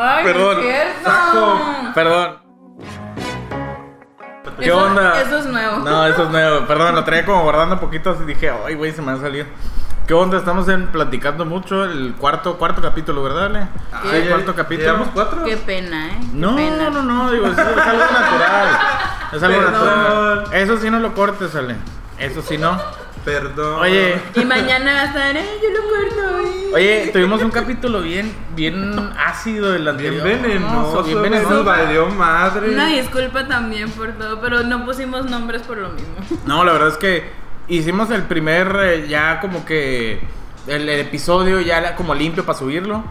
Ay, Perdón. no es cierto. Saco. Perdón. ¿Qué Eso- onda? Eso es nuevo. No, eso es nuevo. Perdón, lo traía como guardando poquito así dije, ay, güey, se me va a salir. ¿Qué onda? Estamos en, platicando mucho el cuarto, cuarto capítulo, ¿verdad, Ale? Ah, Sí, el ya- cuarto capítulo. ¿Llevamos cuatro? Qué pena, ¿eh? Qué No, pena. no, no, digo, es, es algo natural. Es algo Perdón. natural. Eso sí no lo cortes, Ale. Eso sí no. Perdón. Oye, Y mañana va a estar, eh, yo lo corto. eh. oye, tuvimos un capítulo bien, bien ácido el Bien anterior. venenoso, bien nos venenoso. valió madre. Una disculpa también por todo, pero no pusimos nombres por lo mismo. No, la verdad es que hicimos el primer eh, ya como que el, el episodio ya era como limpio para subirlo.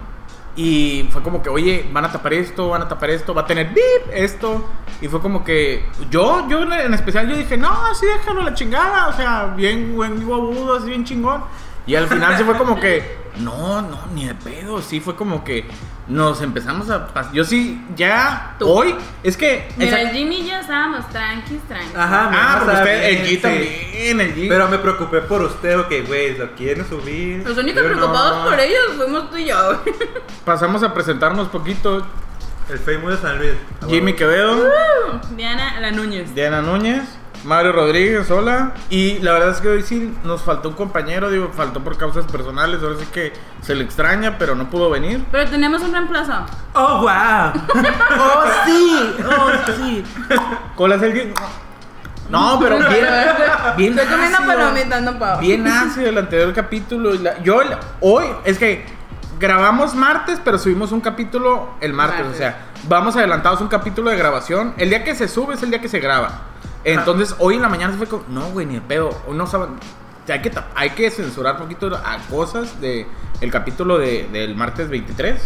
Y fue como que, oye, van a tapar esto, van a tapar esto, va a tener bip esto. Y fue como que yo, yo en, especial, yo dije, no, así déjalo la chingada. O sea, bien, buen agudo, así bien chingón. Y al final se fue como que, no, no, ni de pedo. Sí, fue como que nos empezamos a. Yo sí, ya Tú. hoy, es que. Mira, esa- el Jimmy y yo estábamos tranquis, tranquis. Ajá, ah, sabe usted, el bien, G sí. también, el G. Pero me preocupé por usted, ok, güey, lo quieren subir. Los únicos Yo preocupados no. por ellos fuimos tú y yo. Pasamos a presentarnos poquito. El Facebook de San Luis. Jimmy Quevedo, Diana La Núñez. Diana Núñez, Mario Rodríguez, hola. Y la verdad es que hoy sí nos faltó un compañero, digo, faltó por causas personales, ahora sí que se le extraña, pero no pudo venir. Pero tenemos un reemplazo. ¡Oh, wow! ¡Oh, sí! ¡Oh, sí! ¿Cuál es el? No, pero bien, bien Estoy comiendo ácido. palomitas, no pavo. Bien ácido el anterior capítulo. y la- yo el- hoy, es que grabamos martes, pero subimos un capítulo el martes. Martes. O sea, vamos adelantados un capítulo de grabación. El día que se sube es el día que se graba. Entonces, hoy en la mañana se fue como, no, güey, ni el pedo. No saben. Hay que, hay que censurar un poquito a cosas de el capítulo de, del martes 23.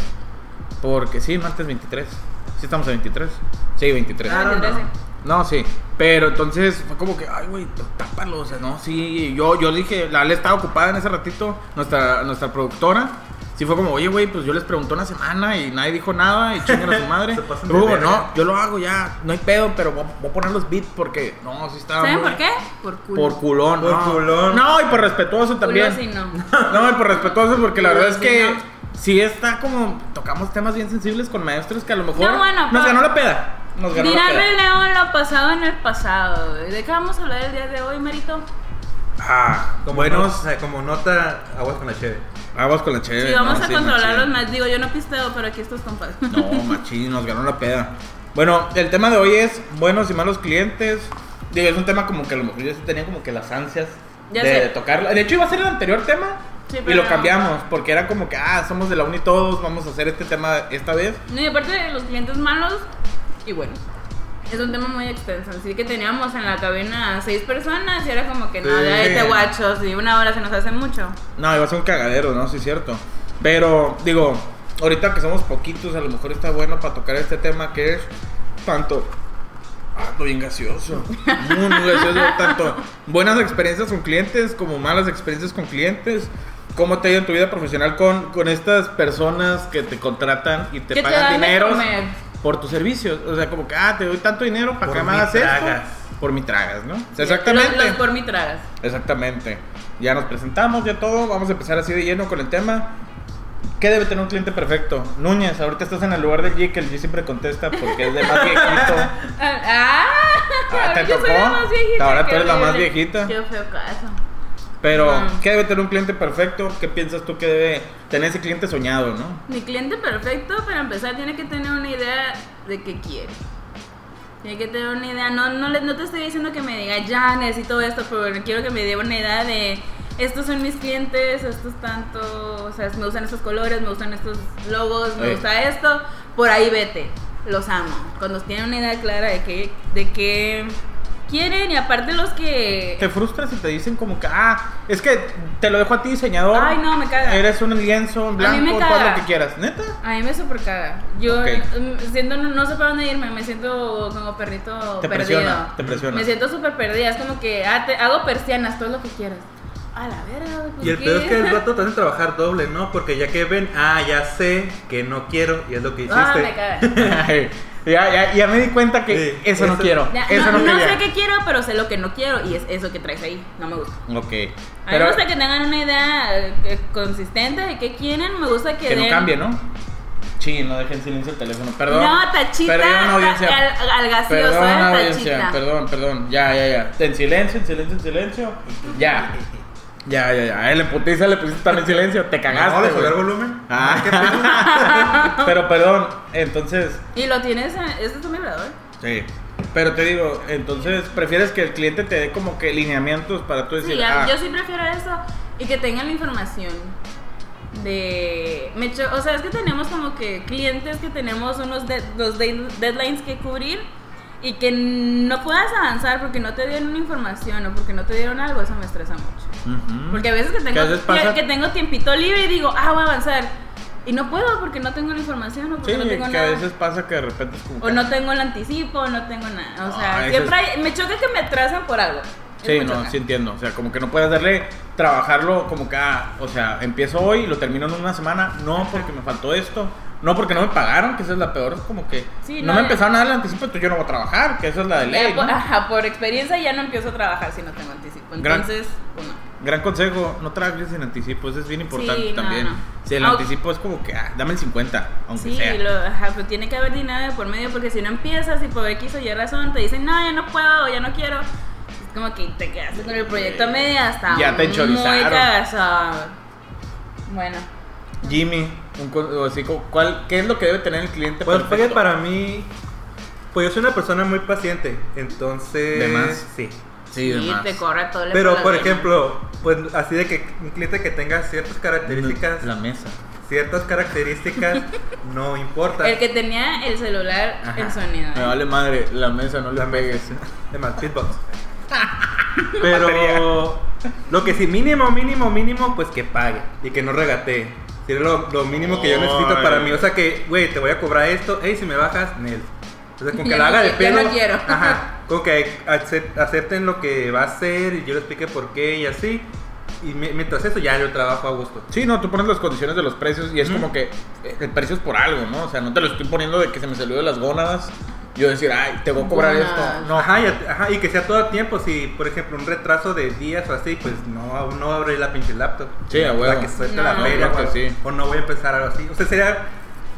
Porque sí, martes 23. Sí, estamos en 23. Sí, 23. Ah, no, no. No, sí. Pero entonces fue como que, ay, güey, tápalo. O sea, no, sí. Yo, yo dije, la Ale estaba ocupada en ese ratito, nuestra, nuestra productora. Sí fue como, oye, güey, pues yo les pregunté una semana y nadie dijo nada y chingan a su madre. Se pasan Y de luego, no, yo lo hago ya, no hay pedo, pero voy, voy a poner los beats porque, no, sí estaba ¿Saben muy- por qué? Por culo. Por culón. Por no. culón. No, y por respetuoso Culo también. sí no. No, y por respetuoso porque la verdad es que no. sí está como, tocamos temas bien sensibles con maestros que a lo mejor No, bueno, nos ganó la peda. Nos ganó la peda. León lo pasado en el pasado. ¿De qué vamos a hablar el día de hoy, Marito? Ah, Como, buenos. nota, como nota, aguas con la cheve. Aguas con la chévere. Sí, vamos no, a sí, controlarlos machín. más. Digo, yo no pisteo, pero aquí estos compas. No, machín, nos ganó la peda. Bueno, el tema de hoy es buenos y malos clientes. Digo, es un tema como que a lo mejor yo sí tenía como que las ansias Ya de sé. tocarlo. De hecho, iba a ser el anterior tema. Sí, Y lo cambiamos, porque era como que, ah, somos de la uni todos, vamos a hacer este tema esta vez. No, y aparte de los clientes malos, y bueno, es un tema muy extenso. Así que teníamos en la cabina seis personas y era como que no, Sí. de ahí te guachos y una hora se nos hace mucho. No, iba a ser un cagadero, ¿no? Sí, es cierto. Pero, digo, ahorita que somos poquitos, a lo mejor está bueno para tocar este tema que es tanto. Ah, bien gaseoso. Muy, muy gaseoso. Tanto buenas experiencias con clientes como malas experiencias con clientes. ¿Cómo te ha ido en tu vida profesional con, con estas personas que te contratan y te ¿Qué te pagan dan de dinero comer? Por tus servicios? O sea, como que, ah, te doy tanto dinero para Por que me hagas esto. Por mi tragas, ¿no? O sea, exactamente. Los, los por mi tragas. Exactamente. Ya nos presentamos, ya todo. Vamos a empezar así de lleno con el tema. ¿Qué debe tener un cliente perfecto? Núñez, ahorita estás en el lugar del G que el G siempre contesta porque es de más viejito. Ah, Ah, ¿te tocó? la más viejita. Ahora tú eres la más viejita. Qué feo caso. Pero, Ah. ¿qué debe tener un cliente perfecto? ¿Qué piensas tú que debe tener ese cliente soñado, no? Mi cliente perfecto, para empezar, tiene que tener una idea de qué quiere. Tiene que tener una idea. No, no, no te estoy diciendo que me diga, ya necesito esto, pero quiero que me dé una idea de estos son mis clientes, estos tanto, o sea, me gustan estos colores, me gustan estos logos, me gusta esto. Por ahí vete. Los amo. Cuando tienen una idea clara de qué, de qué quieren y aparte los que. Te frustras si te dicen como que, ah, es que te lo dejo a ti, diseñador. Ay, no, me caga. Eres un lienzo en A mí me blanco, todo lo que quieras. ¿Neta? A mí me super caga. Yo Ok. mm, siento, no, sé para dónde irme, me siento como perrito Te perdido. presiona, te presiona. Me siento súper perdida, es como que ah, te- hago persianas, todo lo que quieras. A la verga, Y el peor es que el rato te hacen trabajar doble, ¿no? Porque ya que ven, ah, ya sé que no quiero y es lo que hiciste. Ah, me caga. Ya, ya, ya me di cuenta que Sí, eso, no quiero. Ya, eso no, no, sé qué quiero, pero sé lo que no quiero y es eso que traes ahí. No me gusta. Ok. A mí me gusta que tengan una idea eh, consistente de qué quieren. Me gusta que, que no cambie, ¿no? Sí, no dejen silencio el teléfono. Perdón. No, tachita. Perdón, audiencia. Al, al gaseoso, Perdón, eh, audiencia. tachita. Perdón, perdón. Ya, ya, ya. En silencio, en silencio, en silencio. Ya. Ya, ya, ya. A él en putiza le pusiste también silencio. Te cagaste. ¿No? ¿De güey. subir volumen? Ah. ¿Qué pedo? Pero perdón, entonces. Y lo tienes, en- este es tu vibrador. Sí. Pero te digo, entonces prefieres que el cliente te dé como que lineamientos para tú decir, Sí, ya- ah, yo sí prefiero eso y que tengan la información de... Me cho- o sea, es que tenemos como que clientes que tenemos unos de- los de- deadlines que cubrir y que no puedas avanzar porque no te dieron una información o porque no te dieron algo, eso me estresa mucho. Porque a veces que tengo, que tengo tiempito libre y digo, ah, voy a avanzar. Y no puedo porque no tengo la información o porque Sí, no tengo que nada. a veces pasa que de repente es como O no tengo el anticipo, o no tengo nada. O sea, Ah, siempre hay- me choca que me atrasan por algo. Sí, no, choca. sí entiendo. O sea, como que no puedes darle, trabajarlo como que, ah, o sea, empiezo hoy y lo termino en una semana. No, porque me faltó esto. No, porque no me pagaron, que esa es la peor. Es como que Sí, no, no, me empezaron a dar el anticipo, entonces yo no voy a trabajar, que esa es la de Ya ley. por, ¿no? ajá, por experiencia ya no empiezo a trabajar si no tengo anticipo. Gran- Entonces, pues no. Gran consejo, no trabajes sin anticipo, eso es bien importante Sí, no, también. no. Si el anticipo es como que, ah, dame el 50, aunque Sí, sea. lo, ajá, pero tiene que haber dinero de por medio porque si no empiezas y por X o Y razón te dicen, no, ya no puedo, ya no quiero. Es como que te quedaste con el proyecto a media hasta Ya te muy cagazón. Bueno, Jimmy, un así, ¿cuál, ¿qué es lo que debe tener el cliente? Pues perfecto? para mí, pues yo soy una persona muy paciente, entonces... ¿De más? Sí. Sí, demás. te corre todo el Pero, por ejemplo, pues así de que un cliente que tenga ciertas características, La mesa. ciertas características, no importa. El que tenía el celular Ajá. en sonido. Me vale madre, la mesa, no le La pegues. Además, beatbox. Pero lo que sí, mínimo, mínimo, mínimo, pues que pague y que no regatee. Si es lo, lo mínimo que yo necesito Ay. para mí. O sea que, güey, te voy a cobrar esto. Hey, si me bajas, Nel. O sea, con que Ya la no haga de pedo. no quiero. Ajá. Con que acep- acepten lo que va a hacer y yo le explique por qué y así. Y mi- mientras eso, ya yo trabajo a gusto. Sí, no, tú pones las condiciones de los precios y es Ujú. como que eh, el precio es por algo, ¿no? O sea, no te lo estoy poniendo de que se me salió de las gónadas. Yo decir, ay, te voy a cobrar Gónadas. esto. No, Ajá, y, ajá, y que sea todo a tiempo. Si, por ejemplo, un retraso de días o así, pues no, no abrir la pinche laptop. Sí, a huevo. que suelte No, la no, feria. claro o, que sí. o no voy a empezar algo así. O sea, sería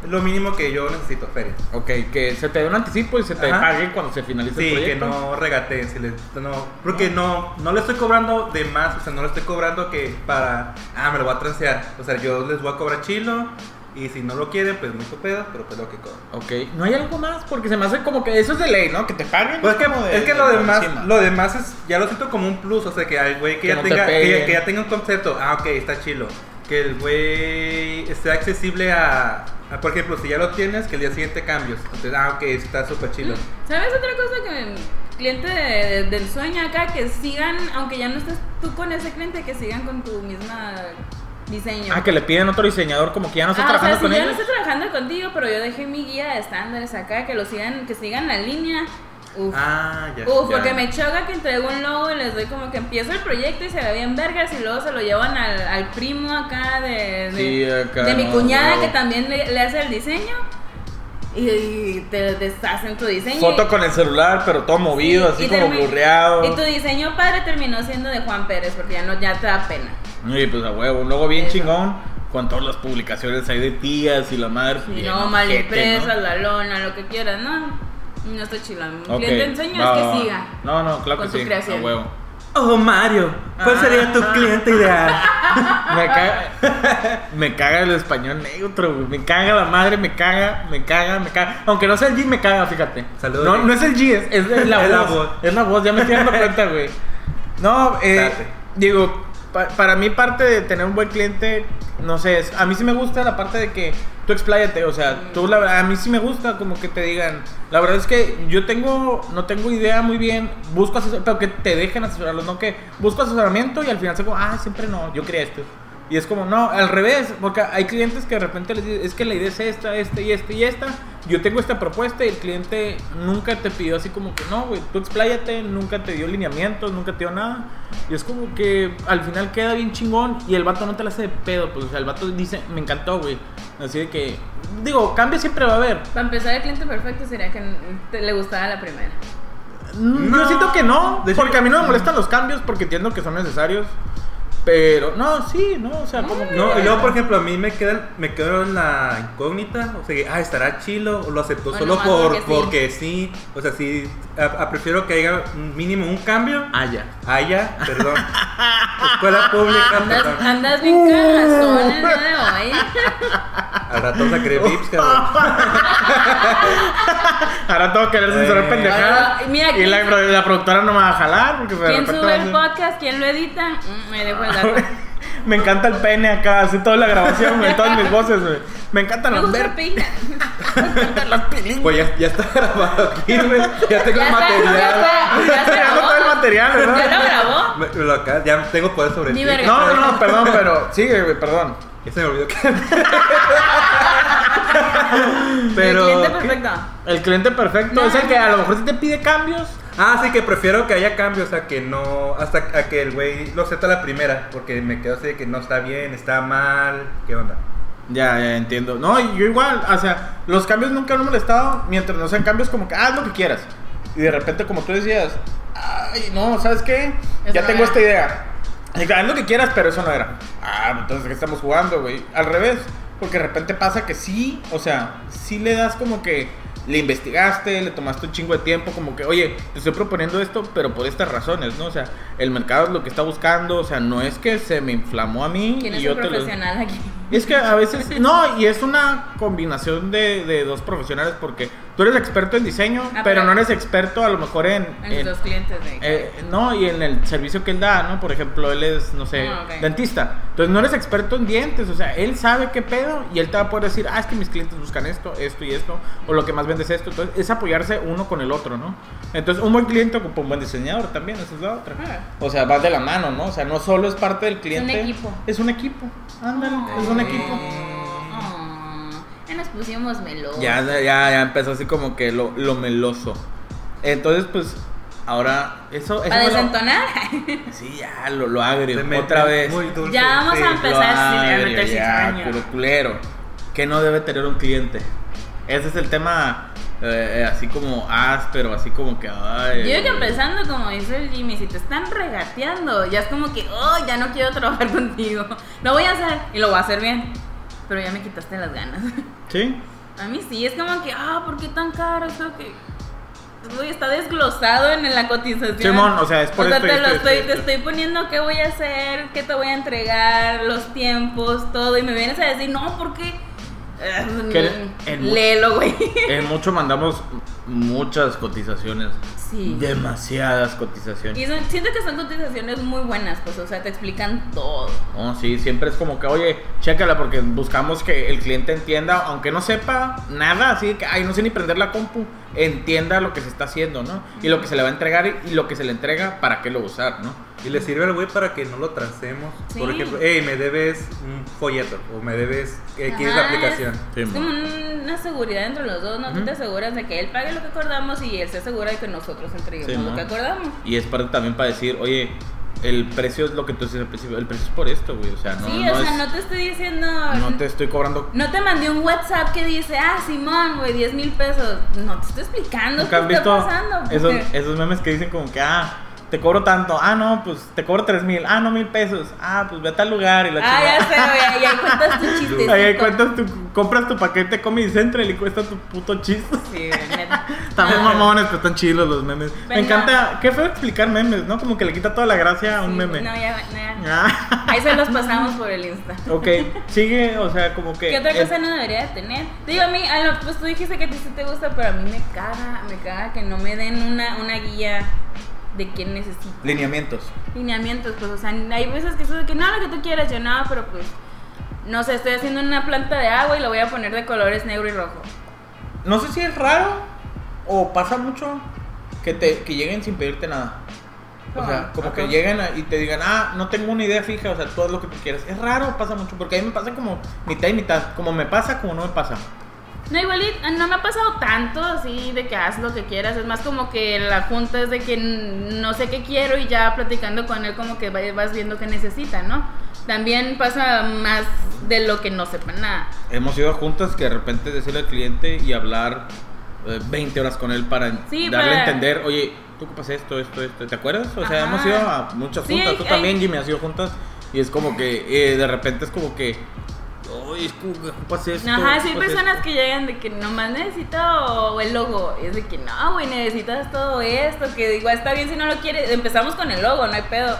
lo mínimo que yo necesito, feria. Ok, que se te dé un anticipo y se te Ajá. pague cuando se finalice el Sí, que proyecto. no regateen. Si no, porque no, no le estoy cobrando de más. O sea, no le estoy cobrando que para. Ah, me lo voy a transear. O sea, yo les voy a cobrar chilo. Y si no lo quieren, pues muy pedo, pero pues lo que cobro. Ok, no hay algo más porque se me hace como que eso es de ley, ¿no? Que te paguen. Pues es que, de- es que lo de demás, encima. lo demás es, ya lo siento como un plus, o sea que al güey que, Que ya no te tenga, que, que ya tenga un concepto, ah ok, está chilo. Que el güey esté accesible a, por ejemplo, si ya lo tienes, que el día siguiente cambios. Entonces, ah ok, está súper chilo. ¿Sabes otra cosa que cliente de- de- del sueño acá que sigan, aunque ya no estés tú con ese cliente, que sigan con tu misma diseño? Ah, que le piden otro diseñador como que ya no está Ah, o sea, trabajando si con yo no ellos. estoy trabajando contigo, pero yo dejé mi guía de estándares acá, que lo sigan, que sigan la línea. Uf. Ah, ya. Uf, ya. porque me choca que entrego un logo y les doy como que empiezo el proyecto y se ve bien vergas y luego se lo llevan al, al primo acá de, de, Sí, acá, de mi cuñada no. que también le, le hace el diseño y, te deshacen tu diseño. Foto con el celular, pero todo movido, Sí, así como burreado. Y tu diseño padre terminó siendo de Juan Pérez porque ya no ya te da pena. Y pues a huevo, un logo bien Eso. chingón con todas las publicaciones ahí de tías y la madre. Sí, no, mal impresa, ¿no? la lona, lo que quieras, no. No estoy chilando. Mi Ok, cliente enseño va, es que va. siga. No, no, claro con que tu sí. creación. A huevo. Oh, Mario, ¿cuál sería tu cliente ideal? Me caga, me caga el español neutro, güey. Me caga la madre, me caga, me caga, me caga. Aunque no sea el G, me caga, fíjate. Saludos, No, no es el G, es, es la, Es la voz, voz. Es la voz, ya me estoy dando cuenta, güey. No, eh, Date. digo, pa- para mí parte de tener un buen cliente, no sé, es- a mí sí me gusta la parte de que tú expláyate, o sea, tú la verdad, a mí sí me gusta como que te digan, la verdad es que yo tengo, no tengo idea muy bien, busco asesor, pero que te dejen asesorarlos, no que busco asesoramiento y al final se como, ah, siempre no, yo quería esto. Y es como, no, al revés, porque hay clientes que de repente les dicen, es que la idea es esta, esta y esta y esta. Yo tengo esta propuesta y el cliente nunca te pidió así como que, no, güey, tú expláyate, nunca te dio lineamientos, nunca te dio nada. Y es como que al final queda bien chingón y el vato no te la hace de pedo, pues, o sea, el vato dice, me encantó, güey. Así de que, digo, cambio siempre va a haber. Para empezar, el cliente perfecto sería que te- le gustara la primera. Mm, Yo No. siento que no, porque a mí no me molestan los cambios porque entiendo que son necesarios. Pero, no, sí, no, o sea, como que- No, y luego, por ejemplo, a mí me queda, me quedó en la incógnita, o sea, que, ah, estará chilo, o lo aceptó solo por, porque sí. porque sí, o sea, sí, a- a- prefiero que haya un mínimo un cambio, Ah, ya. haya, perdón, escuela pública, Andas, perdón, andas bien cagazón el día de hoy. al rato querer vips, cabrón. Ahora tengo que ver censurar Eh. pendejada. Mira, y ¿quién- la, la productora no me va a jalar. Porque ¿Quién sube el podcast? ¿Quién lo edita? Mm, Me dejo el Me encanta el pene acá, hace toda la grabación, güey, todas mis voces, güey. Me encantan gusta ver. Me encantan las películas. Pues ya, ya está grabado aquí, güey, ya tengo Ya el está, material. ya está, ya Tengo todo el grabó. material, ¿Ya ¿verdad? lo grabó? Me- me lo acá- ya tengo poder sobre ti. No, no, no, perdón, pero sigue, güey, perdón. Ya se me olvidó que... El Pero... cliente ¿qué? perfecto. El cliente perfecto No. es el que a lo mejor sí te pide cambios. Ah, sí, que prefiero que haya cambios a que no. Hasta a que el güey lo acepta la primera. Porque me quedo así de que no está bien, está mal. ¿Qué onda? Ya, ya entiendo. No, yo igual, o sea, los cambios nunca me han molestado mientras no sean cambios como que haz lo que quieras. Y de repente, como tú decías, ay, no, ¿sabes qué? Eso ya no tengo era. esta idea. Haz lo que quieras, pero eso no era. Ah, entonces, ¿qué estamos jugando, güey? Al revés, porque de repente pasa que sí, o sea, sí le das como que le investigaste, le tomaste un chingo de tiempo, como que, oye, te estoy proponiendo esto, pero por estas razones, ¿no? O sea, el mercado es lo que está buscando, o sea, no es que se me inflamó a mí ¿Quién y es yo el te lo... profesional aquí? Es que a veces, no, y es una combinación de, de dos profesionales porque tú eres experto en diseño, Ah, pero pero- no eres experto a lo mejor en... En los clientes de. eh, no, y en el servicio que él da, ¿no? Por ejemplo, él es, no sé, Ah, dentista. Entonces no eres experto en dientes, o sea, él sabe qué pedo y él te va a poder decir, ah, es que mis clientes buscan esto, esto y esto, o lo que más vende es esto. Entonces es apoyarse uno con el otro, ¿no? Entonces un buen cliente ocupa un buen diseñador también, esa es la otra. Ah. O sea, vas de la mano, ¿no? O sea, no solo es parte del cliente. equipo. Es un equipo. Ándale, es un equipo. Ah, ya nos pusimos melos. Ya, ya, ya empezó así como que lo, lo meloso. Entonces, pues, ahora, eso... eso ¿Para lo- desentonar? Sí, ya, lo, lo agrio, otra vez. Muy dulce. Ya vamos a sí. empezar. Le voy a meter ya, cizaña. puro culero. Que no debe tener un cliente. Ese es el tema, eh, así como áspero, así como que... Ay, Yo creo que empezando, como dice el Jimmy, si te están regateando, ya es como que, oh, ya no quiero trabajar contigo. Lo voy a hacer y lo voy a hacer bien. Pero ya me quitaste las ganas. Sí. A mí sí, es como que, ah, ¿por qué tan caro? Es como que. Uy, está desglosado en la cotización. Simón, o sea, es por O sea, esto te, esto lo esto estoy, te esto. estoy poniendo qué voy a hacer, qué te voy a entregar, los tiempos, todo. Y me vienes a decir, no, ¿por qué? Que en- Léelo, güey. En mucho mandamos muchas cotizaciones. Sí. Demasiadas cotizaciones. Y son- siento que son cotizaciones muy buenas, pues, o sea, te explican todo. No, sí, siempre es como que, oye, chécala porque buscamos que el cliente entienda, aunque no sepa nada, así que, ay, no sé ni prender la compu, entienda lo que se está haciendo, ¿no? Y lo que se le va a entregar y, lo que se le entrega, para qué lo usar, ¿no? Y le sirve al güey para que no lo tracemos. Sí. Por ejemplo, hey, me debes un folleto o me debes X la Ajá, aplicación. Sí, es mo. como una seguridad entre los dos, ¿no? Tú Ujú. te aseguras de que él pague lo que acordamos y él se asegura de que nosotros entreguemos Sí, lo que acordamos. Y es parte también para decir, oye, el precio es lo que tú dices al principio, el precio es por esto, güey, o sea, no, sí, no o sea, es- no te estoy diciendo... no te estoy cobrando... no te mandé un WhatsApp que dice, ah, Simón, güey, 10 mil pesos. No, te estoy explicando ¿Nunca qué está pasando. esos, esos memes que dicen como que, ah, te cobro tanto, ah, no, pues te cobro tres mil, ah, no, mil pesos, ah, pues ve a tal lugar y la Ah, chingada. ya sé, güey, ahí cuentas tu chistecito. Ahí cuentas tu, compras tu paquete Comedy Central y cuesta tu puto chiste. Sí, neta. También No, mamones, pero están chilos los memes. Me encanta, qué feo explicar memes, ¿no? Como que le quita toda la gracia a un sí, meme. No, ya, ya. Ah, Ahí se los pasamos por el Insta. ok, sigue, o sea, como que... ¿Qué otra cosa no debería de tener? Digo, a mí, a lo- pues tú dijiste que a ti sí te gusta, pero a mí me caga, me caga que no me den una, una guía de qué necesito. Lineamientos. Lineamientos, pues, o sea, hay veces que eso de que no, lo que tú quieras, yo no, pero pues, no sé, estoy haciendo una planta de agua y la voy a poner de colores negro y rojo. No sé si es raro o pasa mucho que, te, que lleguen sin pedirte nada. O sea, Ah, como ajá. que lleguen y te digan, ah, no tengo una idea fija, o sea, todo lo que tú quieras. Es raro, pasa mucho, porque a mí me pasa como mitad y mitad. Como me pasa, como no me pasa. No, igual y- no me ha pasado tanto así de que haz lo que quieras. Es más como que la junta es de que no sé qué quiero y ya platicando con él como que va- vas viendo qué necesita, ¿no? También pasa más de lo que no sepa nada. Hemos ido a juntas que de repente decirle al cliente y hablar eh, 20 horas con él para Sí, darle a para- entender, oye, tú ocupas esto, esto, esto. ¿Te acuerdas? O sea, Ajá. hemos ido a muchas Sí, juntas. hay- Tú hay- también, Jimmy, has ido juntas. Y es como que eh, de repente es como que. Uy, es como que ocupas esto. Ajá, sí hay personas esto". que llegan de que nomás necesito el logo. Y es de que no, güey, necesitas todo esto. Que igual está bien si no lo quieres. Empezamos con el logo, no hay pedo.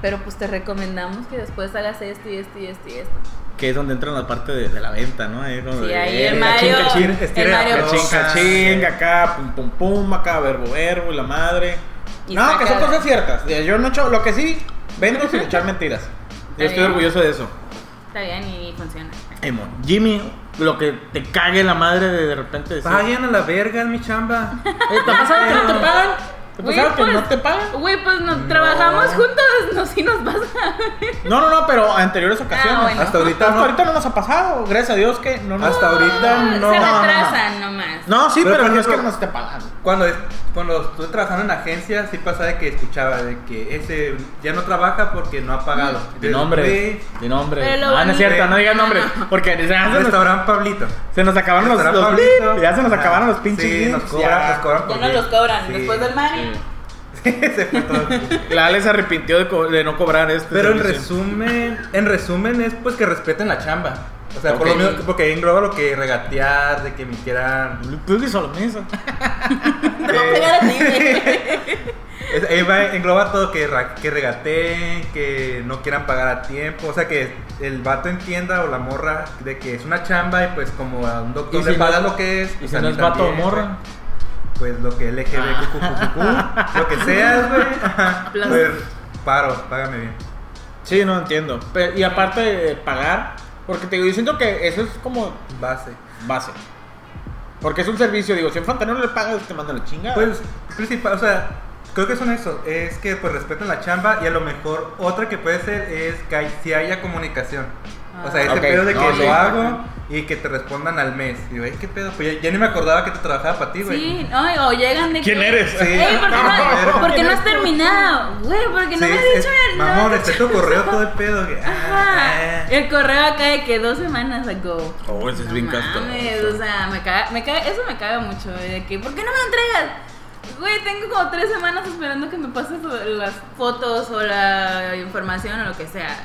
Pero pues te recomendamos que después hagas esto y esto y esto y esto. Que es donde entra la parte de, de la venta, ¿no? Ahí como Sí, de, ahí eh, el Mario. cachín. Cachín, cachín, acá, pum, pum, pum, acá, verbo, verbo, y la madre. Y no, que son cosas ciertas. Yo no he hecho, lo que sí, vendo sin echar mentiras. Yo estoy orgulloso de eso. Está bien y funciona. Emo. Jimmy, lo que te cague la madre de de repente decir. Vayan a la verga, mi chamba. Eh, ¿Te ha pasado que no te pagan? ¿Te ha Güey, pasado que pues- no te pagan? Güey, pues nos No. trabajamos juntos, no, sí nos pasa. No, no, no, pero a anteriores ocasiones. Ah, bueno. Hasta ahorita Hasta no. ahorita no nos ha pasado. Gracias a Dios que no nos Hasta ahorita no. Se retrasan nomás. No, sí, Pero, no es que no nos esté pagando. Cuando, es- cuando estuve trabajando en agencia, sí pasaba de que escuchaba de que ese ya no trabaja porque no ha pagado. Di Entonces, nombre, di nombre. Ah, no es cierto, no digas nombre. Porque se, Restaurante Pablito. se nos acabaron los, los Ya se nos Ah, acabaron los pinches Sí, nos beeps, cobran, ya. nos cobran por Ya no beep. los cobran Sí. después del money. Se fue todo. La Ale se arrepintió de, co- de no cobrar este Pero en resumen, en resumen es pues que respeten la chamba. O sea, por lo menos, porque ahí engloba lo que regatear, de que me quieran. Tú que solo mesa. Te va a pegar a ti, güey. Es- ahí va, engloba todo que, que regateen, que no quieran pagar a tiempo. O sea, que el vato entienda o la morra de que es una chamba y pues como a un doctor ¿Y le si no pagas es- lo que es. Y pues si no es vato o morra. Pues lo que LGBTQ, lo que seas, güey. Pues paro, págame bien. Sí, no entiendo. Pero- y aparte de pagar, porque te digo, yo siento que eso es como Base. base. Porque es un servicio, digo, si en Fanta no le pagas, te mandan la chingada. Pues, principal, o sea, creo que son eso, es que pues respeten la chamba y a lo mejor otra que puede ser es que hay- si haya comunicación. O sea, ese Ah. Ok, pedo de que no, lo sí. hago y que te respondan al mes. Digo, "Ay, ¿qué pedo? Pues ya, ya ni me acordaba que te trabajaba para ti, güey. Sí, no, o llegan de ¿Quién que- eres? Sí. Ey, ¿por qué No, no, ¿por qué no has terminado? Güey, porque no Sí, me has dicho es- has Mamón, está tu eso. correo todo el pedo. Que, ah, Ajá. ah. El correo acá de que dos semanas ago. Oh, ese es No bien castroso. O sea, me caga, me caga, eso me caga mucho. De que, ¿por qué no me lo entregas? Güey, tengo como tres semanas esperando que me pases las fotos o la información o lo que sea.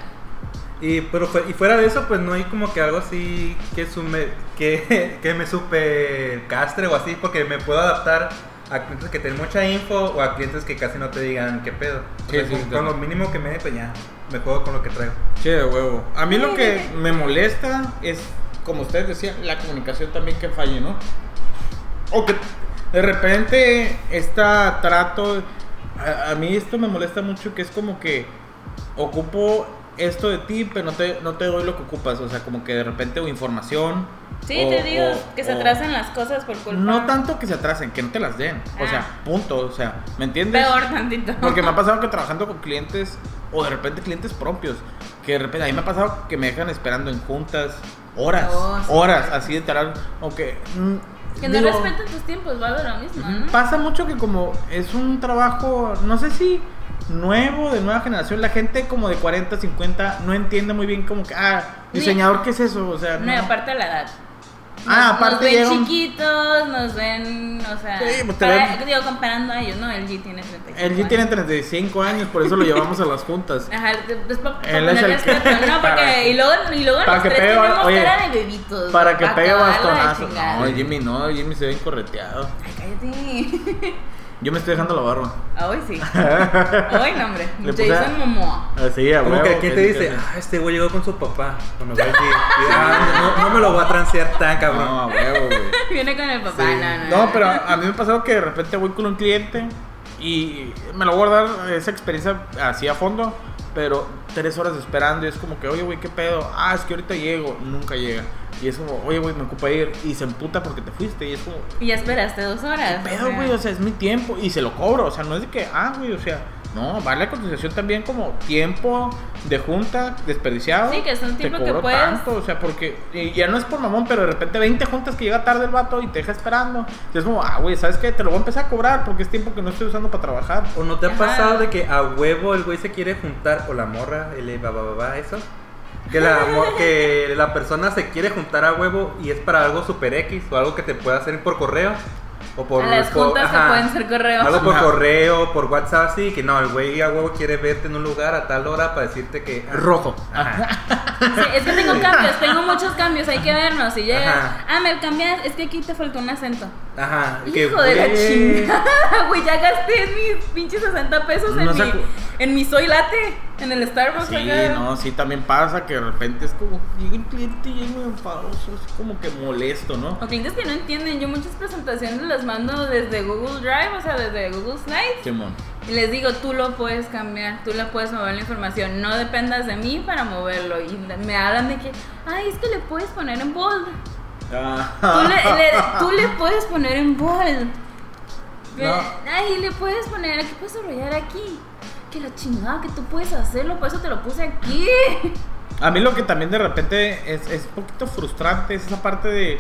Y, pero, y fuera de eso, pues no hay como que algo así que, sume, que, que me supe castre o así, porque me puedo adaptar a clientes que tienen mucha info o a clientes que casi no te digan qué pedo. O Sí, sea, sí, con, sí. con lo mínimo que me dé, pues ya, me juego con lo que traigo. Che, de huevo. A mí lo que me molesta es, como ustedes decían, la comunicación también que falle, ¿no? O que de repente está trato. A, a mí esto me molesta mucho que es como que ocupo esto de ti, pero no te, no te doy lo que ocupas. O sea, como que de repente o información. Sí, o- te digo o- que se o- atrasen las cosas por culpa. No tanto que se atrasen, que no te las den. O Ah. sea, punto. O sea, ¿me entiendes? Peor tantito. Porque me ha pasado que trabajando con clientes, o de repente clientes propios, que de repente a mí me ha pasado que me dejan esperando en juntas horas, Oh, sí. horas, así de tal, aunque... mm, Que no digo, respetan tus tiempos, va lo mismo, ¿no? Pasa mucho que como es un trabajo, no sé si nuevo, de nueva generación, la gente como de 40, 50 no entiende muy bien como que, ah, diseñador, ¿qué es eso? O sea, No, no. aparte de la edad. Ah, Nos- aparte Nos ven llega un- chiquitos, nos ven, o sea. Sí, pues para- ven- Digo, comparando a ellos, ¿no? El G tiene 35. El G tiene 35 años, por eso lo llevamos a las juntas. Ajá, es para Él es el que- No, para- porque. y luego, y luego para los que tres pegue, tenemos oye, cara de bebitos. Para que pegue bastonazo. No, Jimmy no, Jimmy se ve correteado. Ay, cállate. Yo me estoy dejando la barba. Hoy sí. Hoy no, hombre. Le puse- Jason Momoa. Así, a Como que aquí te dice, ah, este güey llegó con su papá. Cuando aquí, ah, no, no me lo voy a transear tan cabrón. No, a huevo, güey. Viene con el papá. Sí. No, no, No, pero a mí me ha pasado que de repente voy con un cliente y me lo voy a dar esa experiencia así a fondo, pero tres horas esperando y es como que, oye, güey, ¿qué pedo? Ah, es que ahorita llego, nunca llega. Y es como, oye, güey, me ocupa ir y se emputa porque te fuiste y es como, Y ya esperaste dos horas. ¿qué pedo, güey? O sea, es mi tiempo y se lo cobro, o sea, no es de que, ah, güey, o sea, no, vale la cotización también como tiempo de junta desperdiciado. Sí, que es un Te tiempo que cobro puedes- tanto, o sea, porque y ya no es por mamón, pero de repente 20 juntas que llega tarde el vato y te deja esperando. Y es como, ah, güey, ¿sabes qué? Te lo voy a empezar a cobrar porque es tiempo que no estoy usando para trabajar. ¿O no te ha Ajá. pasado de que a huevo el güey se quiere juntar o la morra, el va, va, va, va, eso? Que la, que la persona se quiere juntar a huevo y es para algo super X o algo que te pueda hacer por correo. O por, A las por- juntas se ajá, pueden ser correos. Algo por Ajá. correo, por WhatsApp, sí, que no, el güey a huevo quiere verte en un lugar a tal hora para decirte que. ah, Rojo. Ajá. Sí, es que tengo cambios, tengo muchos cambios, hay que vernos. Y llega, Ajá. ah, me cambias, es que aquí te faltó un acento. Ajá. que, Hijo de la güey, chingada, güey, ya gasté mis pinches 60 pesos en, No se mi, en mi soy latte, en el Starbucks. Sí, acá. no, sí también pasa que de repente es como llega el cliente y llega muy enfadoso, es como que molesto, ¿no? O clientes que no entienden, yo muchas presentaciones las mando desde Google Drive, o sea, desde Google Slides. Simón. Y les digo, tú lo puedes cambiar, tú le puedes mover la información, no dependas de mí para moverlo. Y me hablan de que, ay, es que le puedes poner en bold. Tú le, le- tú le puedes poner en bold. No. Ay, le puedes poner, aquí puedes subrayar aquí. Que la chingada que tú puedes hacerlo, por eso te lo puse aquí. A mí lo que también de repente es, es un poquito frustrante es esa parte de,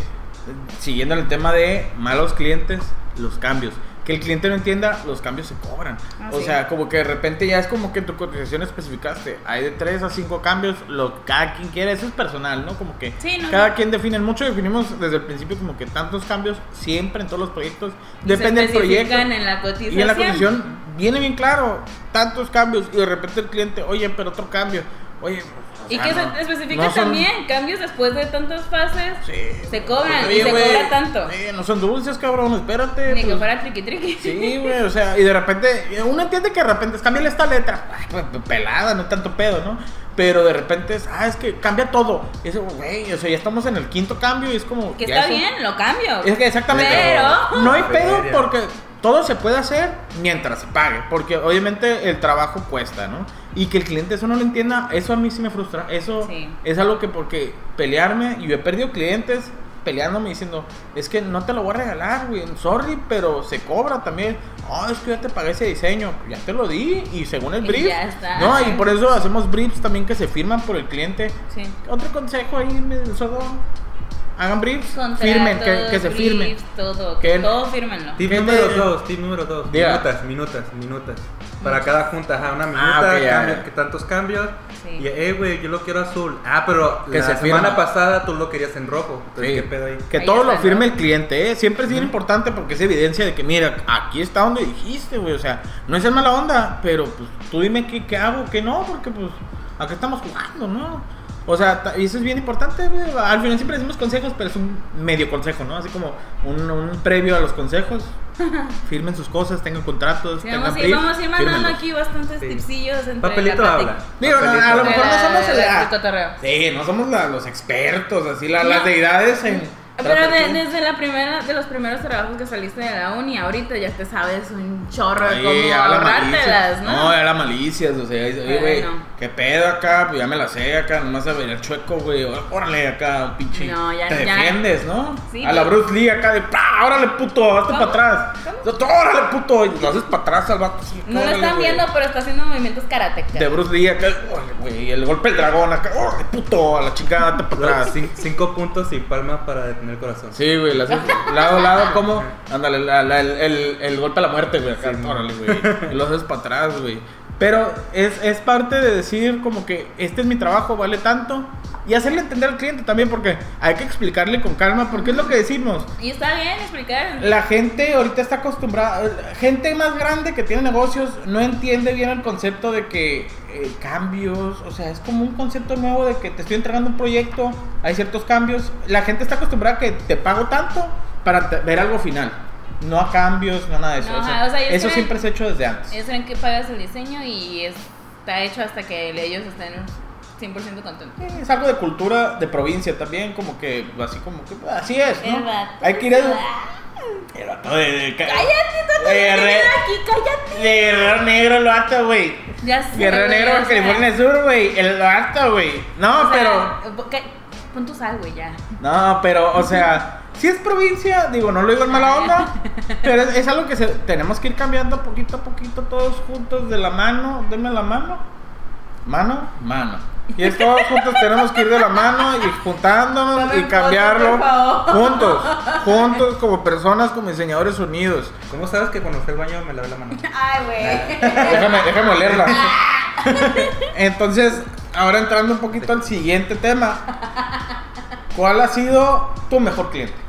siguiendo el tema de malos clientes, los cambios. Que el cliente no entienda, los cambios se cobran. Ah, o sí. sea, como que de repente ya es como que en tu cotización especificaste, hay de 3 a 5 cambios, lo cada quien quiere, eso es personal, ¿no? Como que Sí, no, cada no. quien define, mucho definimos desde el principio como que tantos cambios siempre en todos los proyectos, Y depende del proyecto. especifican en la cotización. Y en la cotización viene bien claro, tantos cambios, y de repente el cliente, oye, pero otro cambio, oye, o Y que no- se especifica no son- también, cambios después de tantas fases. Sí. Se cobran Oye, y se cobra tanto. eh, no son dulces, cabrón, espérate. Ni que pues. fuera triqui triqui. Sí, güey, o sea, y de repente, uno entiende que de repente es cámbiale esta letra, Ay, pues, pelada, no tanto pedo, ¿no? Pero de repente es, ah, es que cambia todo. Y eso, güey, o sea, ya estamos en el quinto cambio y es como. Que está eso- bien, lo cambio. Es que exactamente. Pero. No hay pedo porque todo se puede hacer mientras se pague. Porque obviamente el trabajo cuesta, ¿no? Y que el cliente eso no lo entienda, eso a mí sí me frustra. Eso Sí. es algo que porque pelearme, y yo he perdido clientes peleándome diciendo, es que no te lo voy a regalar, güey, sorry, pero se cobra también. Ah, es que ya te pagué ese diseño, ya te lo di y según el Y brief. ya está. No, y por eso hacemos briefs también que se firman por el cliente. Sí. Otro consejo ahí, me solo hagan briefs, Contratos, firmen, que, que se firmen. briefs, Todo, Que- todo fírmenlo. Tip ¿Qué número te- 2, tip número 2. Diga. Minutas, minutas, minutas. Para cada junta, ajá, una minuta, ok, ya, cambio- ya. que tantos cambios. Sí. Y, eh, güey, yo lo quiero azul. Ah, pero Que la se semana firma. pasada tú lo querías en rojo. Entonces, Sí. ¿qué pedo ahí? Que Ahí todo lo firme el cliente, ¿eh? Siempre es bien importante porque es evidencia de que, mira, aquí está donde dijiste, güey. O sea, no es el mala onda, pero pues tú dime qué, qué hago, qué no, porque pues acá estamos jugando, ¿no? O sea, y eso es bien importante, güey. Al final siempre decimos consejos, pero es un medio consejo, ¿no? Así como un, un previo a los consejos. Firmen sus cosas, tengan contratos, Sí, tengan vamos, a ir, briefs, vamos a ir mandando fírmenlos. aquí bastantes Sí. tipsillos entre Papelito la habla. Digo, Papelito a lo mejor no somos la- el- del cotorreo. Sí, no somos la- los expertos, así la- No. las deidades en... Pero de- desde la primera, de los primeros trabajos que saliste de la uni, ahorita ya te sabes un chorro de cómo ahorrártelas, malicia. ¿no? No, ya la malicias, o sea, oye, güey, qué pedo acá, pues ya me la sé acá, nomás a ver el chueco, güey, órale acá, pinche. No, ya- te ya. defiendes, ¿no? Sí, a la pues. Bruce Lee acá de, ¡pah! ¡Órale, puto! ¡Hazte ¿Cómo? para atrás! ¡Órale, puto! Y lo haces para atrás al vato. No lo están viendo, pero está haciendo movimientos karatecas. De Bruce Lee acá, órale, güey, el golpe del dragón acá, ¡órale, puto! A la chingada, hazte para atrás. Cin- cinco puntos y palma para detener el corazón. Sí, güey, la haces lado a lado, como, ándale, la- la- el, el- el golpe a la muerte, güey, acá, Sí, órale, güey, y lo haces para atrás, güey. Pero es, es parte de decir como que este es mi trabajo, vale tanto, y hacerle entender al cliente también, porque hay que explicarle con calma, porque es lo que decimos. Y está bien explicar. La gente ahorita está acostumbrada, gente más grande que tiene negocios no entiende bien el concepto de que eh, cambios, o sea, es como un concepto nuevo de que te estoy entregando un proyecto, hay ciertos cambios, la gente está acostumbrada a que te pago tanto para ver algo final, no a cambios, no nada de eso. No, o sea, ajá, o sea, ellos eso creen- siempre se ha hecho desde antes. Ellos creen que pagas el diseño y está hecho hasta que ellos estén 100% contentos. Eh, Es algo de cultura de provincia también, como que así como que así es. Hay que ir a... El vato de, de- Cállate, tú de, también Guerre- aquí, cállate. de Guerrero Negro el vato, güey. Ya sé. Guerrero Negro, o sea, California Sur, güey. El vato, güey. No, o sea, pero. Pon tu sal, güey, ya. No, pero, o sea, si es provincia, digo, no lo digo en mala onda, pero es, es algo que se- tenemos que ir cambiando poquito a poquito, todos juntos de la mano. Denme la mano. Mano, mano. Y es todos juntos tenemos que ir de la mano y juntándonos y cambiarlo foto, por favor. juntos, juntos como personas, como diseñadores unidos. ¿Cómo sabes que cuando fui al baño me lavé la mano? Ay, güey. Déjame, déjame olerla. Entonces, ahora entrando un poquito al siguiente tema. ¿Cuál ha sido tu mejor cliente?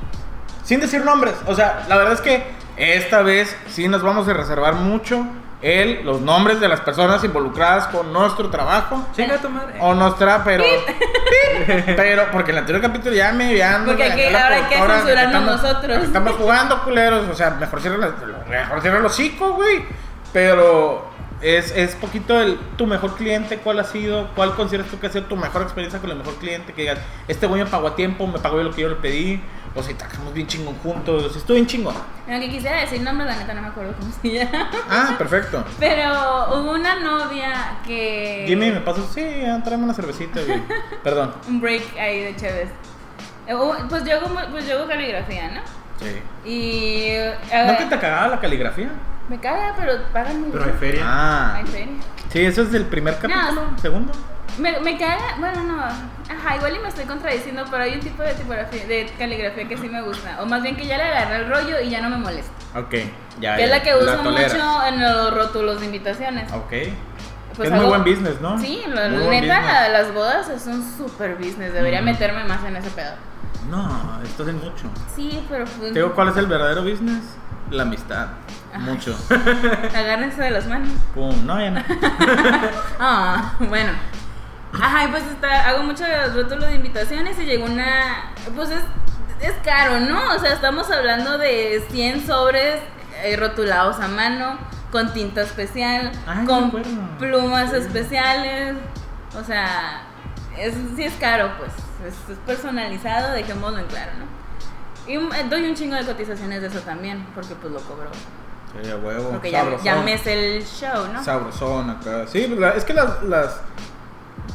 sin decir nombres. O sea, la verdad es que esta vez sí nos vamos a reservar mucho el, los nombres de las personas involucradas con nuestro trabajo. Chinga tu madre. O nuestra, pero. pero, porque en el anterior capítulo ya me habían. Porque la ahora hay que censurarnos estamos- nosotros. Estamos jugando, culeros. O sea, mejor cierra, la- mejor cierra los hocico, güey. Pero es, es poquito el tu mejor cliente, cuál ha sido, cuál consideras tú que ha sido tu mejor experiencia con el mejor cliente. Que digas, este güey me pagó a tiempo, me pagó lo que yo le pedí. O si trabajamos bien chingón juntos. O si estuvo bien chingón. Aunque quisiera decir nombres, la neta no me acuerdo cómo se llama. Ah, perfecto. Pero hubo una novia que. Jimmy, me pasó, sí, tráeme una cervecita, güey. Perdón. Un break ahí de Chévez. Eh, Pues yo hago, pues yo hago caligrafía, ¿no? Sí. Y. eh, ¿No que te cagaba la caligrafía? Me caga, pero pagan muy Pero hay bien. feria. Ah. Ay, feria. Sí, eso es del primer capítulo, No. segundo. Me, me caga, bueno, no. Ajá, igual y me estoy contradiciendo, pero hay un tipo de tipografía, de caligrafía que sí me gusta. O más bien que ya le agarré el rollo y ya no me molesta. Ok, ya. que es la que uso toleras. mucho en los rótulos de invitaciones. Ok. Pues es muy buen business, ¿no? Sí, lo- Muy buen neta, business. la- las bodas es un super business. Debería Mm. meterme más en ese pedo. No, esto es mucho. Sí, pero pues. Te digo, ¿cuál es el verdadero business? La amistad. Ay. Mucho. Agárrense de las manos. Pum, no, ya no. Ah, bueno. Ajá, pues está, hago mucho rótulo de invitaciones y llegó una. Pues es, es caro, ¿no? O sea, estamos hablando de 100 sobres eh, rotulados a mano, con tinta especial, Ay, con plumas especiales. O sea, es, sí es caro, pues. Es, es personalizado, dejémoslo en claro, ¿no? Y un- eh, doy un chingo de cotizaciones de eso también, porque pues lo cobro. Sí, a huevo. Porque ya, ya me sé el show, ¿no? Sabrosón acá. Sí, pues, es que las. las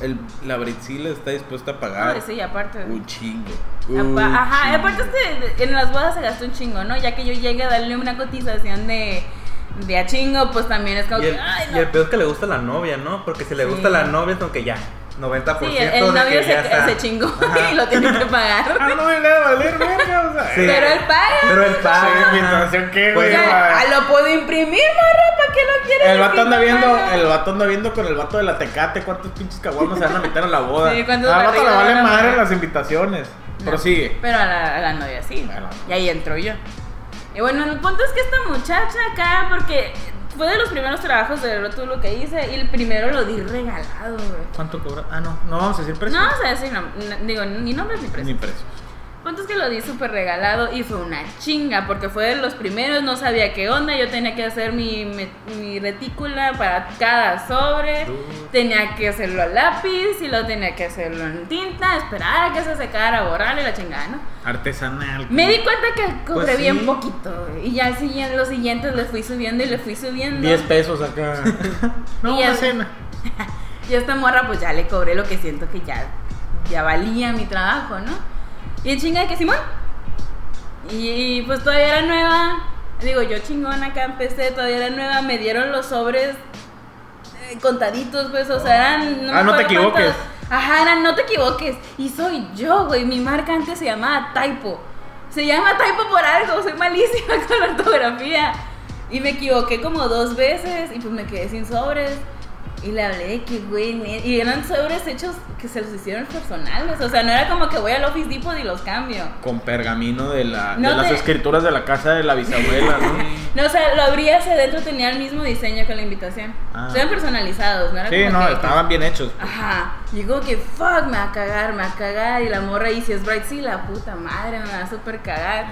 el, la Britzila está dispuesta a pagar sí, aparte. un chingo. Un Ajá, chingo. aparte es que en las bodas se gasta un chingo, ¿no? Ya que yo llegue a darle una cotización de, de a chingo, pues también es como Y el, que, ay, y el peor es que le gusta la novia, ¿no? Porque si le Sí. gusta la novia, es como que ya, 90% Sí, el, el novio se, se chingó Ajá. y lo tiene que pagar. Ah, no me le va a valer, verga. Pero él paga. Pero él paga. Sí, invitación, ¿qué, güey? Pues, ah, lo puedo imprimir, morra, ¿para qué lo quieres? El vato anda imprimir, viendo, el vato anda viendo con el vato de la Tecate cuántos pinches caguamas se van a meter a la boda. Sí, cuántos Al vato le vale madre las invitaciones. No, Prosigue. Pero a la, a la novia sí. Y ahí entro yo. Y bueno, el punto es que esta muchacha acá, porque fue de los primeros trabajos de rótulo que hice y el primero lo di regalado, güey. ¿Cuánto cobra? Ah, no, no vamos a decir precio. No vamos a decir, no, digo, ni nombres ni precios. Ni precios. Punto que lo di súper regalado y fue una chinga porque fue de los primeros, no sabía qué onda, yo tenía que hacer mi, mi, mi retícula para cada sobre, Uh. tenía que hacerlo a lápiz y lo tenía que hacerlo en tinta, esperar a que se secara, borrarle la chingada, ¿no? Artesanal. Me di cuenta que cobré Pues sí. bien poquito güey, y ya siguiente, los siguientes le fui subiendo y le fui subiendo. 10 pesos acá. no, Y ya- una cena. Y a esta morra pues ya le cobré lo que siento que ya, ya valía mi trabajo, ¿no? Y en chinga de que Simón. Y, pues todavía era nueva. Digo, yo chingona acá empecé, todavía era nueva. Me dieron los sobres eh, contaditos, pues, o sea, eran... me Ah, no te equivoques. cuántos. Ajá, eran no te equivoques. Y soy yo, güey. Mi marca antes se llamaba Typo. Se llama Typo por algo, soy malísima con la ortografía. Y me equivoqué como dos veces y pues me quedé sin sobres. Y le hablé de que, güey, y eran sobres hechos que se los hicieron personales. O sea, no era como que voy al Office Depot y los cambio. Con pergamino de, la, No de las te- escrituras de la casa de la bisabuela, ¿no? No, o sea, lo abría hacia adentro, tenía el mismo diseño que la invitación. Ah. Eran personalizados, no era sí, como no, que- estaban bien hechos. Ajá. Y como que, fuck, me va a cagar, me va a cagar. Y la morra, y si es Bright, sí, la puta madre, me va a super cagar.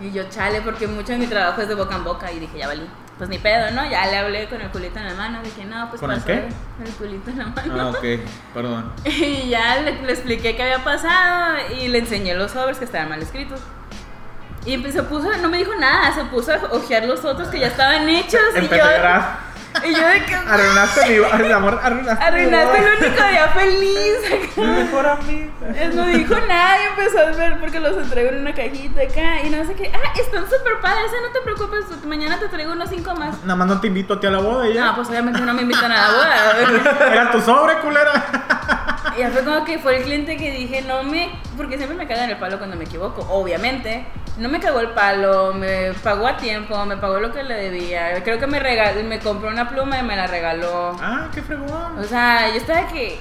Y yo, chale, porque mucho de mi trabajo es de boca en boca. Y dije, ya valí. Pues ni pedo, ¿no? Ya le hablé con el culito en la mano. Dije, no, pues ¿Con el qué? El culito en la mano. Ah, ok, perdón. Y ya le, le expliqué qué había pasado y le enseñé los sobres que estaban mal escritos. Y se puso, no me dijo nada, se puso a ojear los otros que ya estaban hechos. y yo, a. y yo de que Arruinaste mi ay, amor, arruinaste mi arruinaste el único día feliz. Mi mejor amiga. Él no dijo nada y empezó a ver porque los entrego en una cajita acá y no sé qué. Ah, están súper padres, eh, no te preocupes, mañana te traigo unos cinco más. Nada más no te invito a ti a la boda ya. No, pues obviamente no me invitan a la boda. Era tu sobre, culera. Y ya fue como que fue el cliente que dije, no me. Porque siempre me cagan el palo cuando me equivoco, obviamente. No me cagó el palo, me pagó a tiempo, me pagó lo que le debía. Creo que me regaló, me compró una pluma y me la regaló. Ah, qué fregón. O sea, yo estaba que.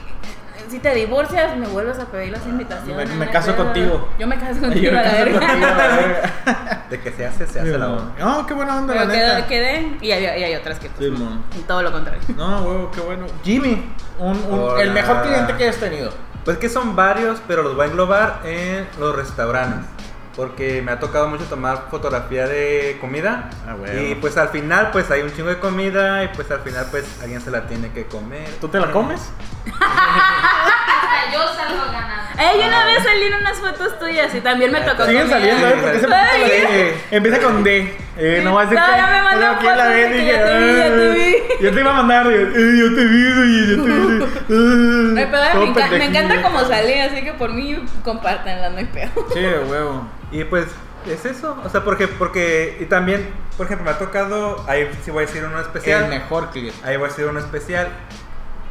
si te divorcias, me vuelves a pedir las invitaciones. Me- caso pedo. contigo. Yo me caso Yo contigo, me caso contigo. De que se hace, se hace la obra. No, qué buena onda, Pero la quedé, neta. quedé y, hay, y hay otras que pues, Sí, todo lo contrario. No, huevo, qué bueno. Jimmy, un, un- el mejor cliente que hayas tenido. Pues que son varios, pero los voy a englobar en los restaurantes. Porque me ha tocado mucho tomar fotografía de comida. Ah, huevo. Y pues al final, pues hay un chingo de comida. Y pues al final, pues alguien se la tiene que comer. ¿Tú te la comes? Yo salgo ganando. Ey, yo una vez salí en unas fotos tuyas y también me tocó Siguen saliendo, ¿eh? Porque con D. Empieza con D. Eh, no va a ser No, que. ya me mandó la fotos dije, ya te vi, ya te vi. "Ah". Yo te iba a mandar, eh, eh, yo te vi, oye, yo te vi. Pero me, encanta, me pendejillo. encanta como salí, así que por mí compártanla, no hay peor. Sí, de huevo. Y pues es eso. O sea, porque, porque. Y también, por ejemplo, me ha tocado. Ahí sí voy a decir uno especial. El mejor cliente. Ahí voy a decir uno especial.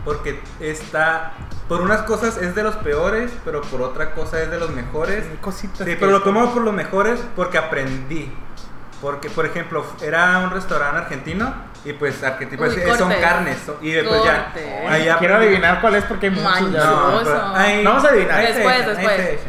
Porque está. Por unas cosas es de los peores, pero por otra cosa es de los mejores. Cositas. Sí, que- pero lo tomo por los mejores porque aprendí. Porque, por ejemplo, era un restaurante argentino y pues argentino pues, Uy, eh, son carnes. y después ya. Corte. ahí Quiero adivinar cuál es porque hay muchos. Ya. No, pero ahí- Vamos a adivinar. Después, después.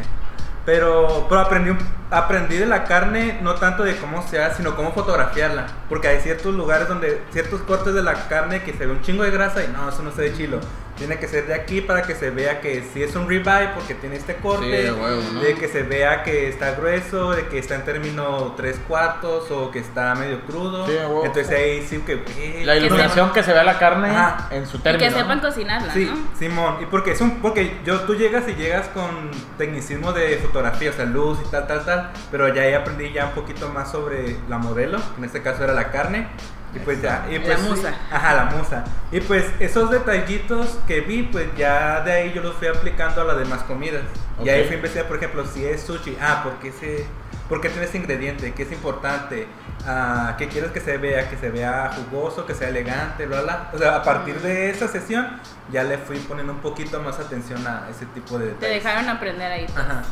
Pero, pero aprendí, un- aprendí de la carne no tanto de cómo se hace, sino cómo fotografiarla. Porque hay ciertos lugares donde, ciertos cortes de la carne que se ve un chingo de grasa y no, eso no se ve chilo. Tiene que ser de aquí para que se vea que sí es un ribeye porque tiene este corte. Sí, de huevo, ¿no? De que se vea que está grueso, de que está en término tres cuartos o que está medio crudo. Sí. Entonces ahí sí que... eh, La iluminación que se vea la carne Ajá. en su Y término. que sepan ¿no? cocinarla, Sí, ¿no? Simón, y porque es un porque yo tú llegas y llegas con tecnicismo de fotografía, o sea, luz y tal tal tal, pero ya ahí aprendí ya un poquito más sobre la modelo, que en este caso era la carne. Y pues ya, y La pues, musa. Ajá, la musa. Y pues esos detallitos que vi, pues ya de ahí yo los fui aplicando a las demás comidas. Y ahí fui a investigar, por ejemplo, si es sushi, ah, ¿por qué, se, ¿por qué tiene ese ingrediente? ¿Qué es importante? Ah, ¿Qué quieres que se vea? Que se vea jugoso, que sea elegante, bla, bla. O sea, a partir de esa sesión ya le fui poniendo un poquito más atención a ese tipo de Te detalles. dejaron aprender ahí. Ajá.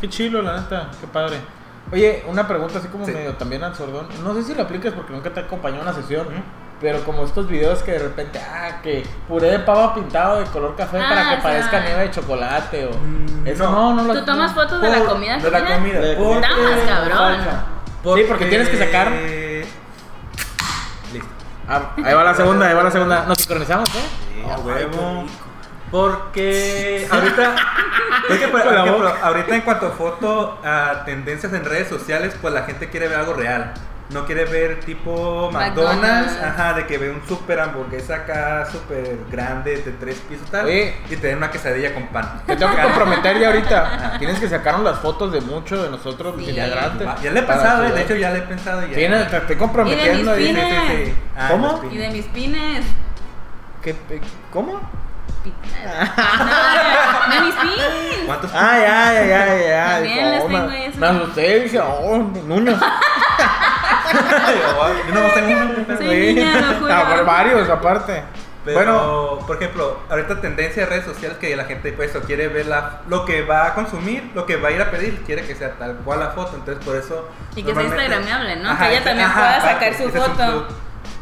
Qué chilo, la neta, qué padre. Oye, una pregunta así como Sí. medio también al sordón. No sé si lo apliques porque nunca te acompañó a una sesión, Ujú. pero como estos videos que de repente, ah, que puré de pava pintado de color café Ah, para que parezca nieve de chocolate o... Mm, Eso no. no, no, lo ¿Tú tomas fotos de la Por- comida? De la comida? De- porque- Estabas, cabrón. falsa. Sí, porque tienes que sacar. Listo. Ah, ahí va la segunda, ahí va la segunda. Nos sincronizamos, ¿eh? Sí, a Ay, huevo. Porque ahorita, es que, por ejemplo, ahorita en cuanto a foto, a tendencias en redes sociales, pues la gente quiere ver algo real. No quiere ver tipo McDonald's, McDonald's. ajá, de que ve un super hamburguesa acá, súper grande, de tres pisos tal, Oye. y te den una quesadilla con pan. Te tengo que comprometer ya ahorita. Tienes que sacarnos las fotos de muchos de nosotros, Sí. integrantes. Ya le he pensado, eh, de hecho ya le he pensado. y Ya. Tienes- te estoy comprometiendo. Y de y- mis Sí, sí, sí. Ah, ¿Cómo? pines. Y de mis pines. ¿Qué- ¿Cómo? No, de mis pines. ¿Cuántos Ah, ya, ya, ya, ya. También les tengo eso. Me asusté, dije, oh, Nuño. Yo no tengo uno. Sí, niña. Ah, por varios, aparte. Pero, Bueno, por ejemplo, ahorita tendencia de redes sociales que la gente pues eso, quiere ver la, lo que va a consumir, lo que va a ir a pedir, quiere que sea tal cual la foto, entonces por eso... Y que sea instagramable, ¿no? Que ella también pueda sacar su foto.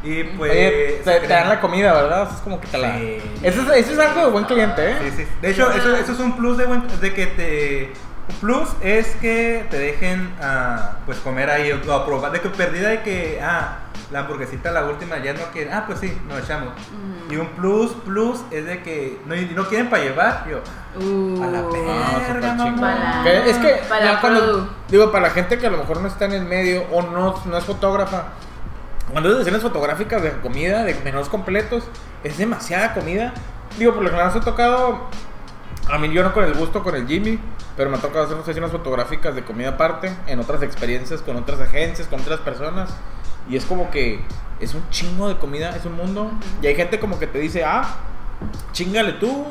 Y pues... oye, te, te dan la comida, ¿verdad? Eso es como que te la. Sí. Eso, es, eso es algo de buen cliente, ¿eh? Sí, sí. De hecho, eso, eso es un plus de, buen- de que te... Un plus es que te dejen ah, pues comer ahí o, probar, de que perdida de que, ah, la hamburguesita la última ya no quieren, ah, pues sí, nos echamos. Y un plus, plus es de que no, no quieren para llevar, yo, Uh, A la verga. Ah, mamá. Que Es que, Para cuando- digo, para la gente que a lo mejor no está en el medio o no, no es fotógrafa, cuando es sesiones fotográficas de comida, de menús completos, es demasiada comida. Digo, por lo general se ha tocado, a mí yo no con el gusto con el Jimmy, pero me ha tocado hacer sesiones fotográficas de comida aparte, en otras experiencias, con otras agencias, con otras personas. Y es como que es un chingo de comida, es un mundo. Y hay gente como que te dice, ah, chingale tú.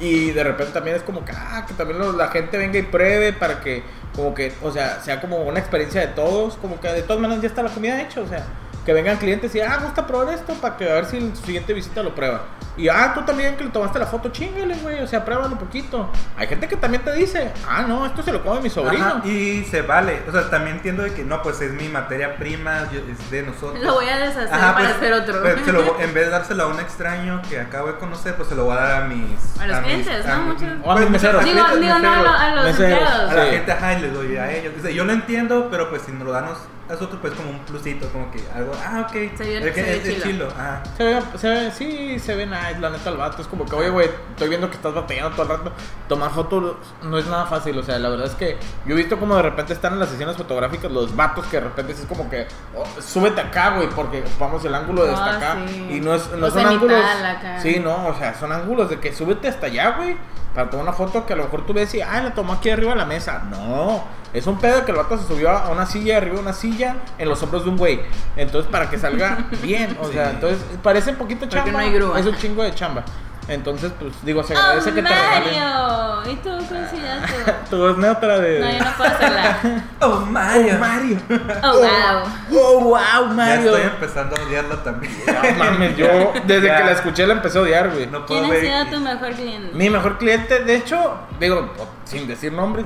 Y de repente también es como que, ah, que también lo- la gente venga y pruebe para que, como que, o sea, sea como una experiencia de todos, como que de todas maneras ya está la comida hecha, o sea, que vengan clientes y, ah, gusta probar esto para que a ver si en su siguiente visita lo prueba. Y ah, tú también que le tomaste la foto, chingale, güey. O sea, pruébalo un poquito. Hay gente que también te dice, ah, no, esto se lo come mi sobrino. Ajá, y se vale. O sea, también entiendo de que no, pues es mi materia prima, yo- es de nosotros. Lo voy a deshacer Ajá, para pues, hacer otro. pues, se lo voy- en vez de dárselo a un extraño que acabo de conocer, pues se lo voy a dar a mis. A los clientes, ¿no? Muchos. O a mis meseros. Digo, clientes, digo no a, lo- a los Meseros. empleados. A la Sí. gente, ajá, y les doy a ellos. Yo lo entiendo, pero pues si nos lo dan a nosotros, pues como un plusito, como que algo, ah, ok. Se ve- es, que se ve es- es chilo. chilo. Ajá. Se ve, se ve, sí, se ve nice, la neta, el vato. Es como que, oye, güey, estoy viendo que estás batallando todo el rato. Tomar fotos no es nada fácil, o sea, la verdad es que yo he visto como de repente están en las sesiones fotográficas los vatos que de repente es como que, oh, súbete acá, güey, porque ocupamos el ángulo de hasta Ah, acá. sí. Y no, es, no O son ángulos. acá. Sí, no, o sea, son ángulos de que súbete hasta allá, güey, para tomar una foto que a lo mejor tú ves y, ah, la tomó aquí arriba de la mesa. No, es un pedo que el vato se subió a una silla, arriba de una silla, en los hombros de un güey. Entonces, para que salga bien, o sea, entonces parece un poquito chamba. no hay grúa. Es un chingo de chamba. Entonces, pues digo, se ¡Oh, agradece que te regalen. Mario! ¿Y tú qué decías tú? Tu voz neutra de. No, yo no puedo hacerla. Oh, Oh, Mario. Mario. Oh, wow. Oh, wow, Ya Mario. estoy empezando a odiarlo también. No mames, yo desde Ya. que la escuché la empecé a odiar, güey. No puedo ¿Quién ha sido tu mejor cliente? Mi mejor cliente, de hecho, digo, sin decir nombre,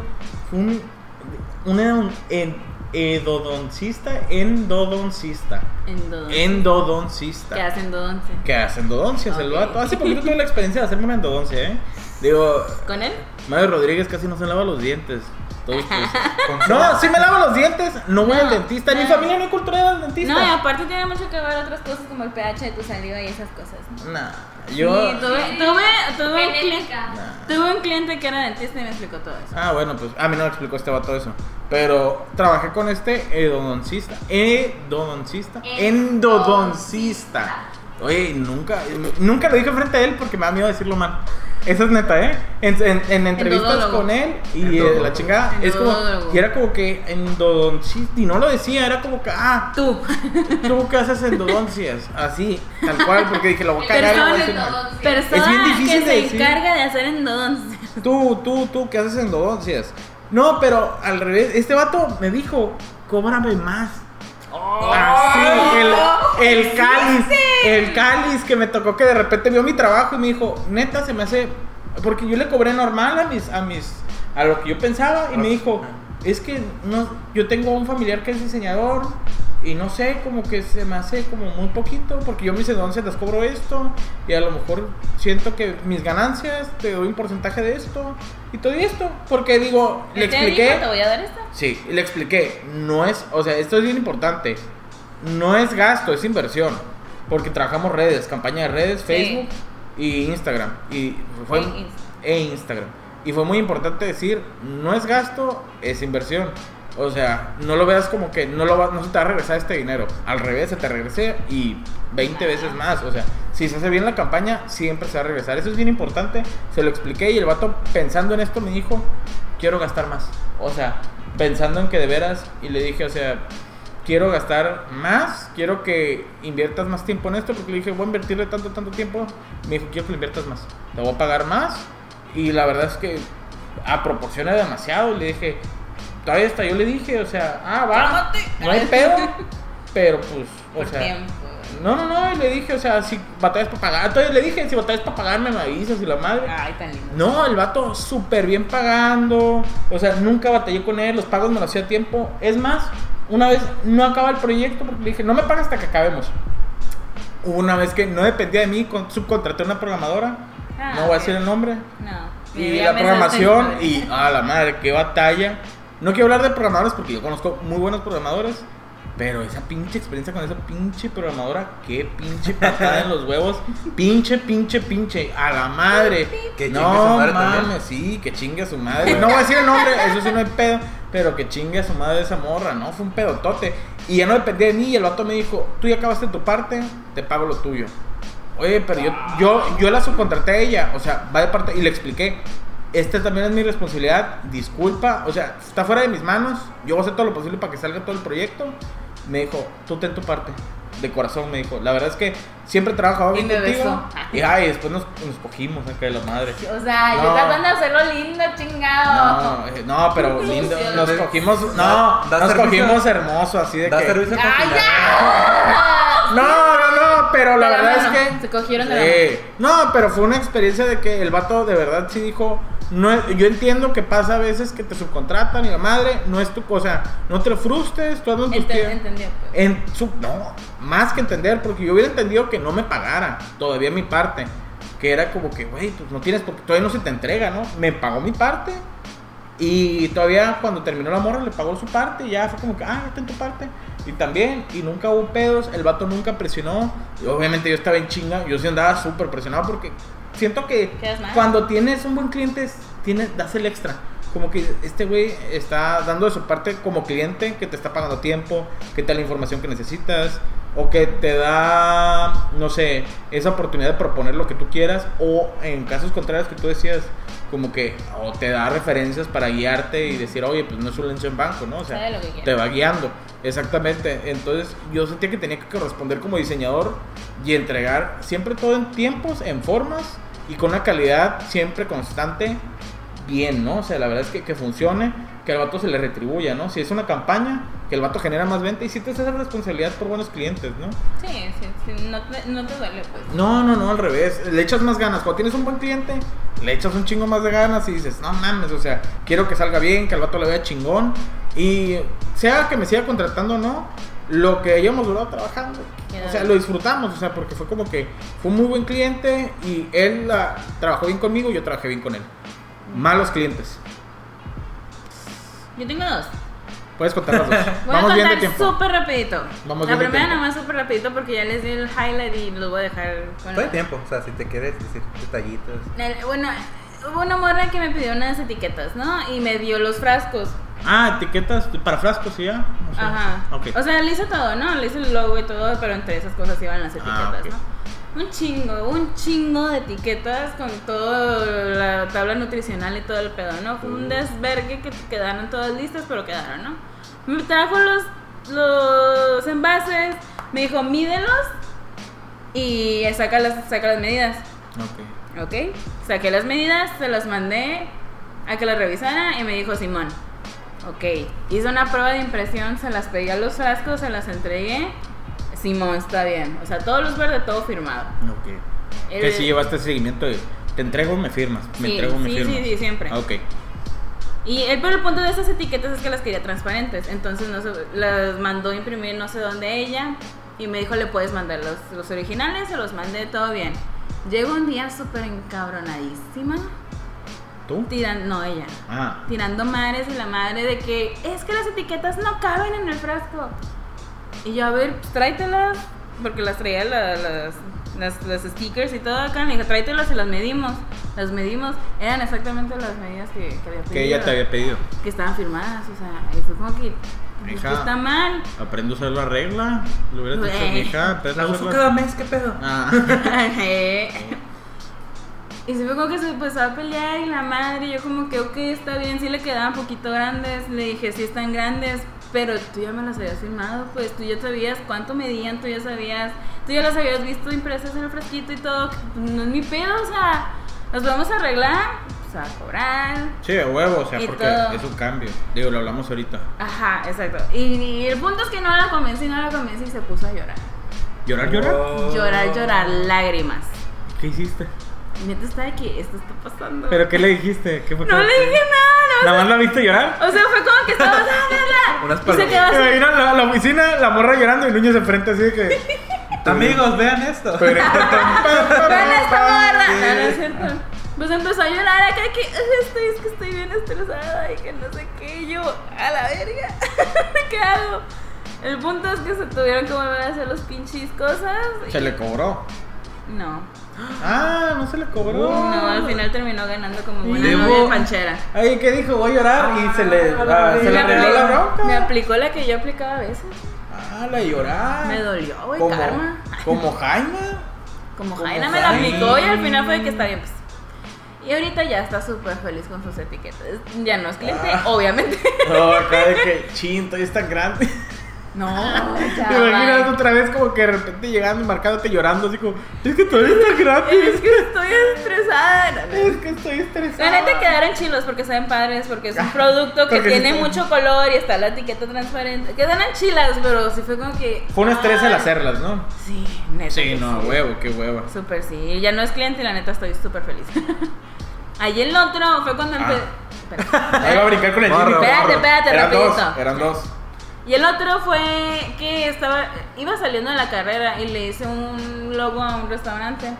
un, un edon- en- edodoncista, endodoncista. Endodoncia. Endodoncista. ¿Qué hacen endodoncia? Que hace endodoncias el Ok. vato. Hace poquito tuve la experiencia de hacerme una endodoncia, ¿eh? Digo, ¿Con él? Mario Rodríguez casi no se lava los dientes. Todos, pues, No, sí me lavo los dientes. No voy No, al dentista. En mi no. familia no hay cultura del dentista. No, y aparte tiene mucho que ver otras cosas como el pH de tu saliva y esas cosas. ¿no? Nah, yo. Sí, tuve, tuve, tuve un cliente. Nah. tuve un cliente que era dentista y me explicó todo eso. Ah, bueno, pues a mí no me explicó este vato eso. Pero trabajé con este endodoncista. Endodoncista. Endodoncista. Oye, nunca, nunca lo dije frente a él porque me da miedo decirlo mal. Eso es neta, ¿eh? En, en- en entrevistas Endodólogo. con él y eh, la chingada. Es como, Endodólogo. y era como que endodoncista. Y no lo decía, era como que, ah, Tú. ¿tú qué haces endodoncias? Así, tal cual, porque dije, lo voy a cagar. lo voy a decir mal. Persona Es bien difícil que de se decir. encarga de hacer endodoncia. Tú, tú, tú, ¿qué haces endodoncias? No, pero al revés, este vato me dijo, cóbrame más. Así, el, el cáliz, el cáliz que me tocó que de repente vio mi trabajo y me dijo, neta, se me hace, porque yo le cobré normal a mis, a mis, a lo que yo pensaba y me dijo, es que no, yo tengo un familiar que es diseñador y no sé, como que se me hace como muy poquito, porque yo mis endodoncias las cobro esto y a lo mejor siento que mis ganancias te doy un porcentaje de esto y todo esto, porque digo, le ¿Te expliqué. dijo, te voy a dar esto? Sí, le expliqué, no es, o sea, esto es bien importante, no es gasto, es inversión, porque trabajamos redes, campaña de redes, Sí. Facebook y Instagram, y fue, E e Instagram, y fue muy importante decir, no es gasto, es inversión, o sea, no lo veas como que no, lo va- no se te va a regresar este dinero, al revés, se te regrese y 20 veces más, o sea, si se hace bien la campaña, siempre se va a regresar, eso es bien importante, se lo expliqué y el vato pensando en esto me dijo, quiero gastar más. O sea, pensando en que de veras, y le dije, o sea, quiero gastar más, quiero que inviertas más tiempo en esto, porque le dije, voy a invertirle tanto, tanto tiempo. Me dijo, quiero que le inviertas más, te voy a pagar más. Y la verdad es que a proporciona demasiado. Le dije, todavía está, yo le dije, o sea, ah, va, no hay pedo, pero pues, o Por sea. tiempo. No, no, no, y le dije, o sea, si batallas para pagar, entonces le dije, si batallas para pagarme, me avisas y la madre. Ay, tan lindo. No, el vato súper bien pagando. O sea, nunca batallé con él. Los pagos me los hacía a tiempo. Es más, una vez no acaba el proyecto porque le dije, no me pagas hasta que acabemos. Hubo una vez que no dependía de mí, con- subcontraté a una programadora. Ah, no voy a decir el nombre. No. Y la programación. Y a la madre, qué batalla. No quiero hablar de programadores porque yo conozco muy buenos programadores. Pero esa pinche experiencia con esa pinche programadora, qué pinche patada en los huevos. Pinche, pinche, pinche. A la madre. Que chingue no su madre también. mames, sí, que chingue a su madre. No voy a decir el nombre, eso sí no hay pedo. Pero que chingue a su madre esa morra, ¿no? Fue un pedotote. Y ya no dependía de mí. Y el vato me dijo: Tú ya acabaste tu parte, te pago lo tuyo. Oye, pero yo, yo, yo la subcontraté a ella. O sea, va de parte. Y le expliqué: Esta también es mi responsabilidad. Disculpa. O sea, está fuera de mis manos. Yo voy a hacer todo lo posible para que salga todo el proyecto. Me dijo: Tú ten tu parte. De corazón me dijo. La verdad es que siempre Y bien me contigo. Y ay, después nos, nos cogimos acá de la madre. O sea, yo No. tratando de hacerlo lindo, chingado. No, eh, no, pero lindo. Nos cogimos, no, Da- da nos servicio- cogimos hermoso, así de Da que. servicio ¡Ay, ya! No, no, no, pero la De la verdad es mano, que. se cogieron de la Sí. No, pero fue una experiencia de que el vato de verdad sí dijo. No, yo entiendo que pasa a veces que te subcontratan y la madre, no es tu cosa, no te frustres, tú hazlo en tus Ente- tiempos. Entendió. pues. En su, no, más que entender, porque yo hubiera entendido que no me pagara todavía mi parte. Que era como que, güey, pues no tienes, porque todavía no se te entrega, ¿no? Me pagó mi parte. Y todavía cuando terminó la morra le pagó su parte y ya fue como que, ah, está en tu parte. Y también, y nunca hubo pedos, el vato nunca presionó. Y obviamente yo estaba en chinga, yo sí andaba súper presionado porque siento que cuando tienes un buen cliente, es- tienes, das el extra. Como que este güey está dando de su parte como cliente, que te está pagando tiempo, que te da la información que necesitas, o que te da, no sé, esa oportunidad de proponer lo que tú quieras, o en casos contrarios que tú decías, como que, o te da referencias para guiarte y decir, oye, pues no es un lencho en banco, ¿no? O sea, te va guiando. Exactamente. Entonces yo sentía que tenía que corresponder como diseñador y entregar siempre todo en tiempos, en formas y con una calidad siempre constante, bien, ¿no? O sea, la verdad es que, que funcione, que al vato se le retribuya, ¿no? Si es una campaña, que el vato genera más venta y si te hace esa responsabilidad por buenos clientes, ¿no? Sí, sí, sí. No te, no te duele, pues. No, no, no, al revés. Le echas más ganas. Cuando tienes un buen cliente, le echas un chingo más de ganas y dices, no mames, o sea, quiero que salga bien, que al vato le vea chingón. Y sea que me siga contratando o no, lo que hayamos durado trabajando. O sea, lo disfrutamos, o sea, porque fue como que fue un muy buen cliente y él ah, trabajó bien conmigo y yo trabajé bien con él. Malos clientes. Yo tengo dos. Puedes contar las dos. Voy Vamos a bien de contar tiempo. súper rapidito. Vamos La bien de primera tiempo. nomás súper rapidito porque ya les di el highlight y los voy a dejar con Todo el tiempo, o sea, si te quieres decir detallitos. El- bueno, hubo una morra que me pidió unas etiquetas, ¿no? Y me dio los frascos. Ah, etiquetas para frascos y ya. Ajá. Ok. O sea, le hice todo, ¿no? Le hice el logo y todo, pero entre esas cosas iban las etiquetas, Ah, ok. ¿no? Un chingo, un chingo de etiquetas con toda la tabla nutricional y todo el pedo, ¿no? Fue un desvergue que quedaron todas listas, pero quedaron, ¿no? Me trajo los, los envases, me dijo, mídelos y saca las, saca las medidas. Ok. ¿Ok? Saqué las medidas, se las mandé a que las revisara y me dijo Simón. Ok, hice una prueba de impresión, se las pegué a los frascos, se las entregué. Simón, está bien. O sea, todos los verdes, todo firmado. Ok. El- Que si llevaste seguimiento de te entrego, me firmas. Me Sí, entrego, me sí, firmas. sí, sí, siempre. Ah, Ok. Y el, pero el punto de esas etiquetas es que las quería transparentes. Entonces no se- las mandó imprimir no sé dónde ella. Y me dijo, le puedes mandar los, los originales, se los mandé, todo bien. Llegó un día súper encabronadísima. ¿Tú? Tiran, no, ella. Ah. tirando madres y la madre de que es que las etiquetas no caben en el frasco. Y yo, a ver, pues, tráetelas, porque las traía la- las, las, las stickers y todo acá. Me dijo, tráetelas y las medimos. Las medimos, eran exactamente las medidas que, que había pedido. Que ella te había pedido. Que estaban firmadas, o sea, y fue como que, pues, Hija. que está mal. Aprendo a usar la regla. Lo hubieras dicho, Güey. mija. La a uso cada mes, ¿qué pedo? Ah. y se fue como que se empezó a pelear y la madre, yo como que, ok, está bien, sí le quedaban poquito grandes, le dije, sí están grandes, pero tú ya me las habías firmado, pues tú ya sabías cuánto medían, tú ya sabías, tú ya las habías visto impresas en el frasquito y todo, no es mi pedo, o sea, nos vamos a arreglar, pues a cobrar, Sí, a huevo, o sea, porque todo. es un cambio. Digo, lo hablamos ahorita. ajá, exacto, y, y el punto es que no la convencí, no la convencí y se puso a llorar, ¿Llorar, llorar? Oh. llorar, llorar, lágrimas. ¿Qué hiciste? Neta está de que esto está pasando. ¿Pero qué le dijiste? ¿Qué fue No como le dije nada, no ¿Nada más la viste llorar? O sea, fue como que estaba. Unas Y se quedó así. La, la oficina, la morra llorando y Núñez enfrente así de que... Amigos, vean esto. Pero- Vean esta morra. No, no es cierto. Pues empezó a llorar acá que "Ay, estoy, es que estoy bien estresada y que no sé qué. Y yo, a la verga. ¿Qué hago? El punto es que se tuvieron que volver a hacer los pinches cosas. y- Se le cobró. No. Ah, no se le cobró. No, al final terminó ganando como buena Y novia panchera. Ay, ¿qué dijo? Voy a llorar y se le, ah, se le arregló la aplicó- bronca. Me aplicó la que yo aplicaba a veces. Ah, la llorar. Me dolió, güey, Como- karma. Como Jaime. Como Como Jaina me la aplicó y al final fue que está bien, pues. Y ahorita ya está súper feliz con sus etiquetas. Ya no es cliente, Ah. obviamente. No, acá de que chin, todavía es tan grande. No, ya. ¿Te imaginas otra vez como que de repente llegando y marcándote llorando así como, es que todavía está gratis, Es que estoy estresada. es que estoy estresada. La neta quedaron chilos porque saben padres, porque es un Ah, producto que porque tiene mucho color y está la etiqueta transparente. Quedan chilas, pero sí fue como que. Fue un estrés el ay. hacerlas, ¿no? Sí, neta. Sí, no, sí. huevo, qué huevo. Súper sí. Ya no es cliente y la neta estoy súper feliz. Ahí el otro fue cuando empecé. Ahí va a brincar con el Jimmy. Espérate, espérate, Eran dos, rapidito. eran dos. Y el otro fue que estaba, iba saliendo de la carrera y le hice un logo a un restaurante.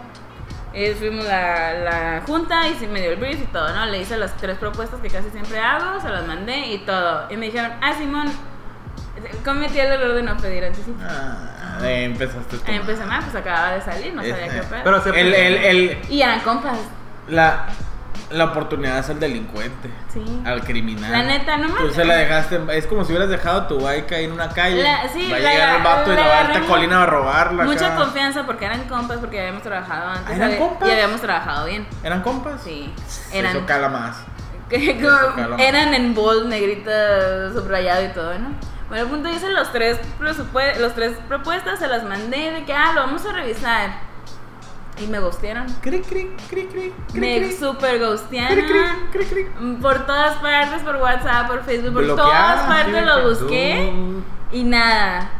Y fuimos la, la junta y sí me dio el brief y todo, ¿no? Le hice las tres propuestas que casi siempre hago, se las mandé y todo. Y me dijeron, ah, Simón, cometí el error de no pedir anticipo. Ah, ahí empezaste tú. Ahí empecé mal, pues acababa de salir, no sabía Este, qué pedo. Pero se El, el, el, Y eran compas, la, la oportunidad es al delincuente, sí. al criminal. La neta, no me- Tú se la dejaste, es como si hubieras dejado tu bike ahí en una calle. La- sí, va a la- llegar el vato y la la va a agarré colina a robarla. Mucha acá. confianza porque eran compas, porque habíamos trabajado antes. Ah, ¿eran compas? Y habíamos trabajado bien. ¿Eran compas? Sí. Eran... Eso cala más. que Eso como cala más. eran en bold, negrita, subrayado y todo, ¿no? Bueno, el punto hice los tres, los tres propuestas, se las mandé de que, ah, lo vamos a revisar. Y me gustearon. Cri, cri, cri, cri, cri, Me cri. super Cri, gustearon. cri, cri, cri. Por todas partes, por WhatsApp, por Facebook, por Bloqueada, todas sí, partes lo busqué. Y nada.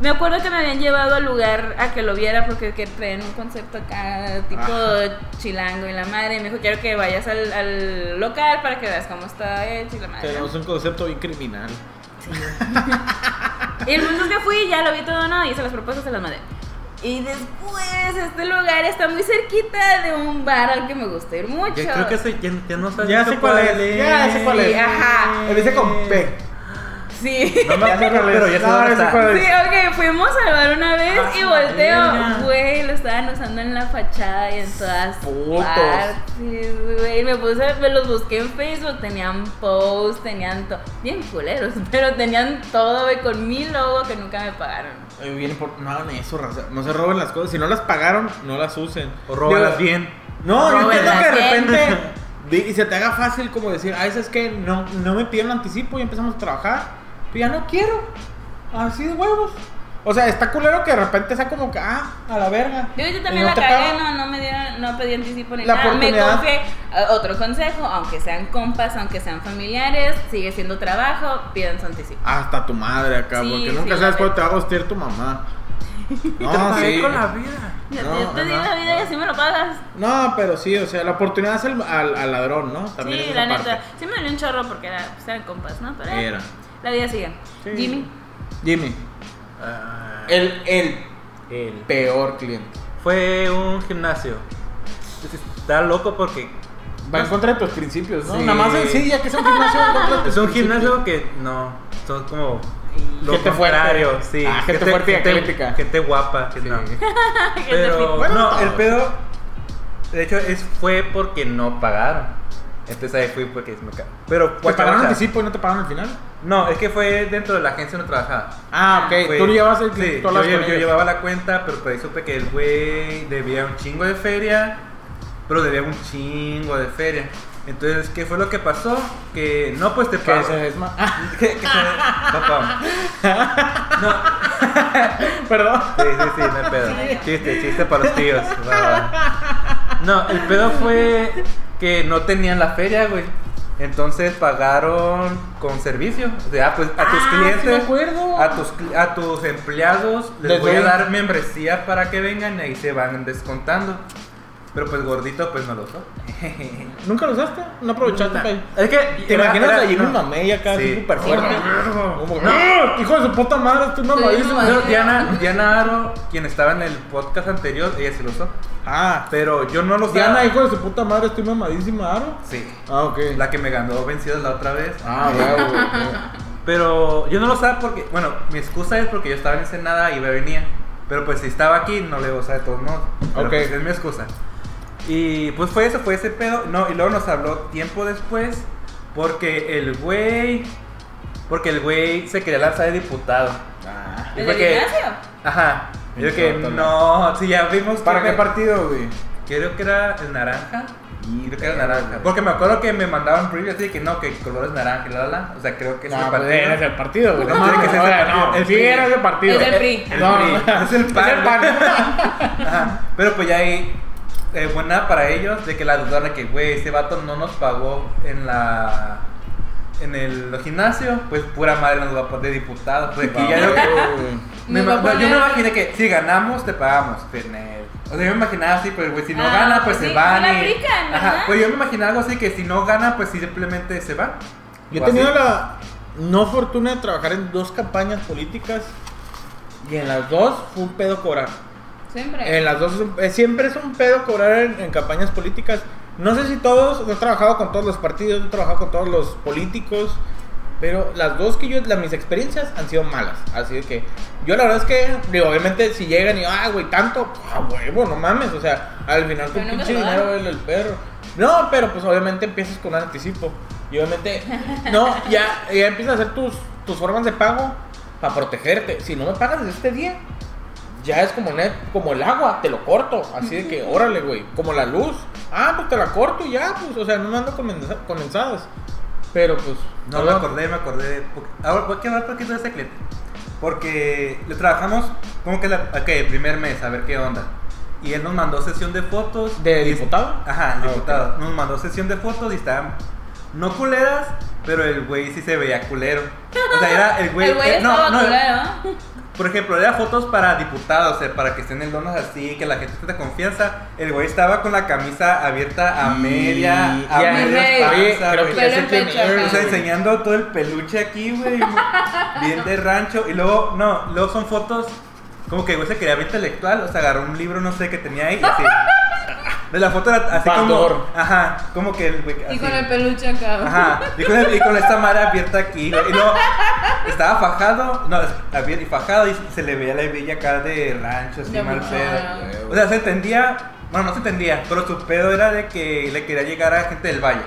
Me acuerdo que me habían llevado al lugar a que lo viera porque que traían un concepto acá, tipo Ajá. chilango y la madre. Y me dijo, quiero que vayas al, al local para que veas cómo está hecho y la madre. Tenemos un concepto bien criminal. Y el punto es que fui, ya lo vi todo, ¿no? Y hice las propuestas, se las mandé. Y después, este lugar está muy cerquita de un bar al que me gusta ir mucho. Yo creo que ese, ya, ya no sabes Ya sé cuál es, ya sé cuál es. Ajá. Empieza con P. Sí. No me acuerdo, pero ya No, está. Sí, ok, fuimos al bar una vez Ah, y volteo, güey, lo estaban usando en la fachada y en todas Putos. partes, güey. Me puse, me los busqué en Facebook, tenían posts, tenían todo, bien culeros, pero tenían todo, güey, con mi logo que nunca me pagaron. Ay, por... No hagan eso, raza. No se roben las cosas. Si no las pagaron, no las usen. O róbalas bien. No, yo entiendo que de bien. repente... Y se te haga fácil como decir, ah, es que no, no me pidieron anticipo y empezamos a trabajar. Pero ya no quiero. Así de huevos. O sea, está culero que de repente sea como que, ah, a la verga. Yo, yo Y también no la te cagué, no, no me dieron, no pedí anticipo ni La nada. Me oportunidad. confié. Eh, Otro consejo, aunque sean compas, aunque sean familiares, sigue siendo trabajo, pidan su anticipo. Hasta tu madre acá, Sí, porque nunca sabes cuándo te va a hostiar tu mamá. Te No, pagué sí. con la vida. No, te, yo te di la vida y así me lo pagas. No, pero sí, o sea, la oportunidad es el- al, al ladrón, ¿no? También sí, es la neta. parte. Sí me dolió un chorro porque era, pues, eran compas, ¿no? Pero Era. La vida sigue. Sí. Jimmy. Jimmy, Ah, el, el el- peor cliente. Fue un gimnasio. Está loco porque Va en contra de tus principios, ¿no? Sí. Nada más sencilla que es un gimnasio. en contra de tus es un principios. gimnasio que no, son como lo Gente fuerte. contrario, sí. Ah, gente fuerte y atlética. Gente guapa, que Sí. no. Pero. Bueno, no, todos. el pedo de hecho es fue porque no pagaron. Entonces ahí fui porque me ca- Pero ¿Te guacha, pagaron guacha. anticipo y no te pagaron al final? No, es que fue dentro de la agencia donde trabajaba. Ah, ok. Fue- Tú llevas el sí, yo, llevaba la cuenta, pero por ahí supe que el güey debía un chingo de feria, pero debía un chingo de feria. Entonces, ¿qué fue lo que pasó? Que no, pues te Que pago. se desma... Ah, que, que se- papá. No, perdón. sí, sí, sí, no hay pedo. Chiste, chiste para los tíos. No, el pedo fue que no tenían la feria, güey. Entonces pagaron con servicio. O sea, pues a tus Ah, clientes, a tus a tus empleados les Les voy a dar membresía para que vengan y ahí se van descontando. Pero pues gordito pues no lo usó. ¿Nunca lo usaste? ¿No aprovechaste? Ir? Es que ¿Te era- imaginas era- a Jimmy no. Mamey acá, Sí. súper fuerte? No. Como, ¡Ah! Hijo de su puta madre, estoy mamadísimo. Sí, No, Diana, Diana Aro, quien estaba en el podcast anterior, ella sí lo usó. Ah, Pero yo no lo usaba. Diana, hijo de su puta madre, estoy mamadísima, Aro. Sí. Ah, ok. La que me ganó vencidas la otra vez. Ah, güey. Pero yo no lo usaba porque, bueno, mi excusa es porque yo estaba en Ensenada y y venía. Pero pues si estaba aquí, no le iba a usar de todos modos. Pero Ok. pues es mi excusa. Y pues fue eso, fue ese pedo. No, y luego nos habló tiempo después porque el güey. Porque el güey se quería lanzar de diputado. Ah. Y ¿El que- gimnasio? Ajá. Yo que no, si ya vimos. ¿Para qué partido, güey? Creo que era el naranja. Y Creo que era naranja. Porque me acuerdo que me mandaban preview así de que no, que el color es naranja, la, la, la. O sea, creo que es No, el pues partido. era ese partido, güey. No, No, que ser no, ese no, partido. El sí, PRI. era ese partido. Es el PRI. El No, PRI. Es el pan. Es el pan. Ajá. Pero pues ya ahí, eh, buena para ellos de que la dudaron de que, güey, ese vato no nos pagó en la. En el gimnasio, pues pura madre nos va a poner de diputado. Pues aquí ya yo que. me Nos va a ima- no, yo me poner- imaginé que si ganamos, te pagamos. Pues, ne- O sea, yo me imaginaba así, pues, güey, si no Ah, gana, pues sí, se van. y- aplican, Ajá, pues yo me imaginaba algo así que si no gana, pues simplemente se va. Yo he O así. tenido la no fortuna de trabajar en dos campañas políticas y en las dos fue un pedo cobrar. Siempre. En las dos eh, siempre es un pedo cobrar en, en campañas políticas. No sé si todos, no he trabajado con todos los partidos, he trabajado con todos los políticos, pero las dos que yo, las, mis experiencias han sido malas. Así que yo la verdad es que, digo, obviamente si llegan y, ah, güey, tanto, a huevo, no mames, o sea, al final Pero nunca pinche dinero el, el perro. No, pero pues obviamente empiezas con un anticipo. Y obviamente, no, ya, ya empiezas a hacer tus, tus formas de pago para protegerte. Si no me pagas desde este día, ya es como net, como el agua, te lo corto. Así de que, órale, güey. Como la luz. Ah, pues te la corto y ya, pues, o sea, no me ando condensa- condensadas. Pero pues. No, me acordé, me acordé. Ahora, voy a hablar poquito de ese cliente. Porque le trabajamos como que la, ok, primer mes, a ver qué onda. Y él nos mandó sesión de fotos. ¿De y- diputado? Ajá, el Ah, diputado. ok. Nos mandó sesión de fotos y estaban no culeras, pero el güey sí se veía culero. O sea, era el güey. el güey eh, estaba no, no, culero. Por ejemplo, era fotos para diputados, o sea, para que estén en donos así, que la gente tenga confianza. El güey estaba con la camisa abierta a Y- media, a media Oye, panza, creo que ya pecho. O sea, enseñando todo el peluche aquí, güey. Bien de rancho. Y luego, no, luego son fotos como que güey se quería ver intelectual. O sea, agarró un libro, no sé, que tenía ahí. Y así. De la foto era así Backdoor. como. Ajá, como que el güey. Y con el peluche acá. Ajá, y con, el- y con esta madre abierta aquí. Y luego estaba fajado, no, abierto y fajado. Y se le veía la hebilla acá de rancho, así mal pedo. O sea, se entendía. Bueno, no se entendía, pero su pedo era de que le quería llegar a gente del valle.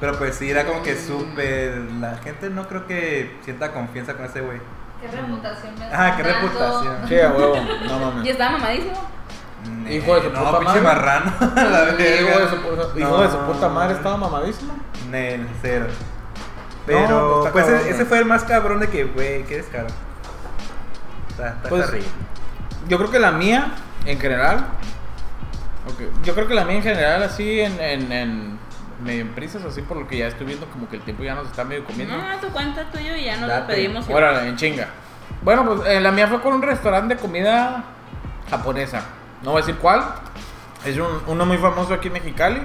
Pero pues sí, era como que súper. La gente no creo que sienta confianza con ese güey. Qué reputación me Ajá, qué reputación. Sí, a huevo, no Y mames. estaba mamadísimo. Hijo de su no, puta pinche madre. marrano. la verga. Hijo de su, puta- hijo de su No. puta madre, estaba mamadísimo. Nel, cero. Pero, pues, pues, está ese, cabrón, ese fue el más cabrón de que, güey, qué descaro. Está, está Pues. Yo creo que la mía, en general. Yo creo que la mía en general, así en, en, en medio en prisas, así por lo que ya estoy viendo, como que el tiempo ya nos está medio comiendo. No, tu cuenta tuyo y ya no Date. lo pedimos. Órale, en chinga. Bueno, pues eh, la mía fue con un restaurante de comida japonesa. No voy a decir cuál. Es un- uno muy famoso aquí en Mexicali.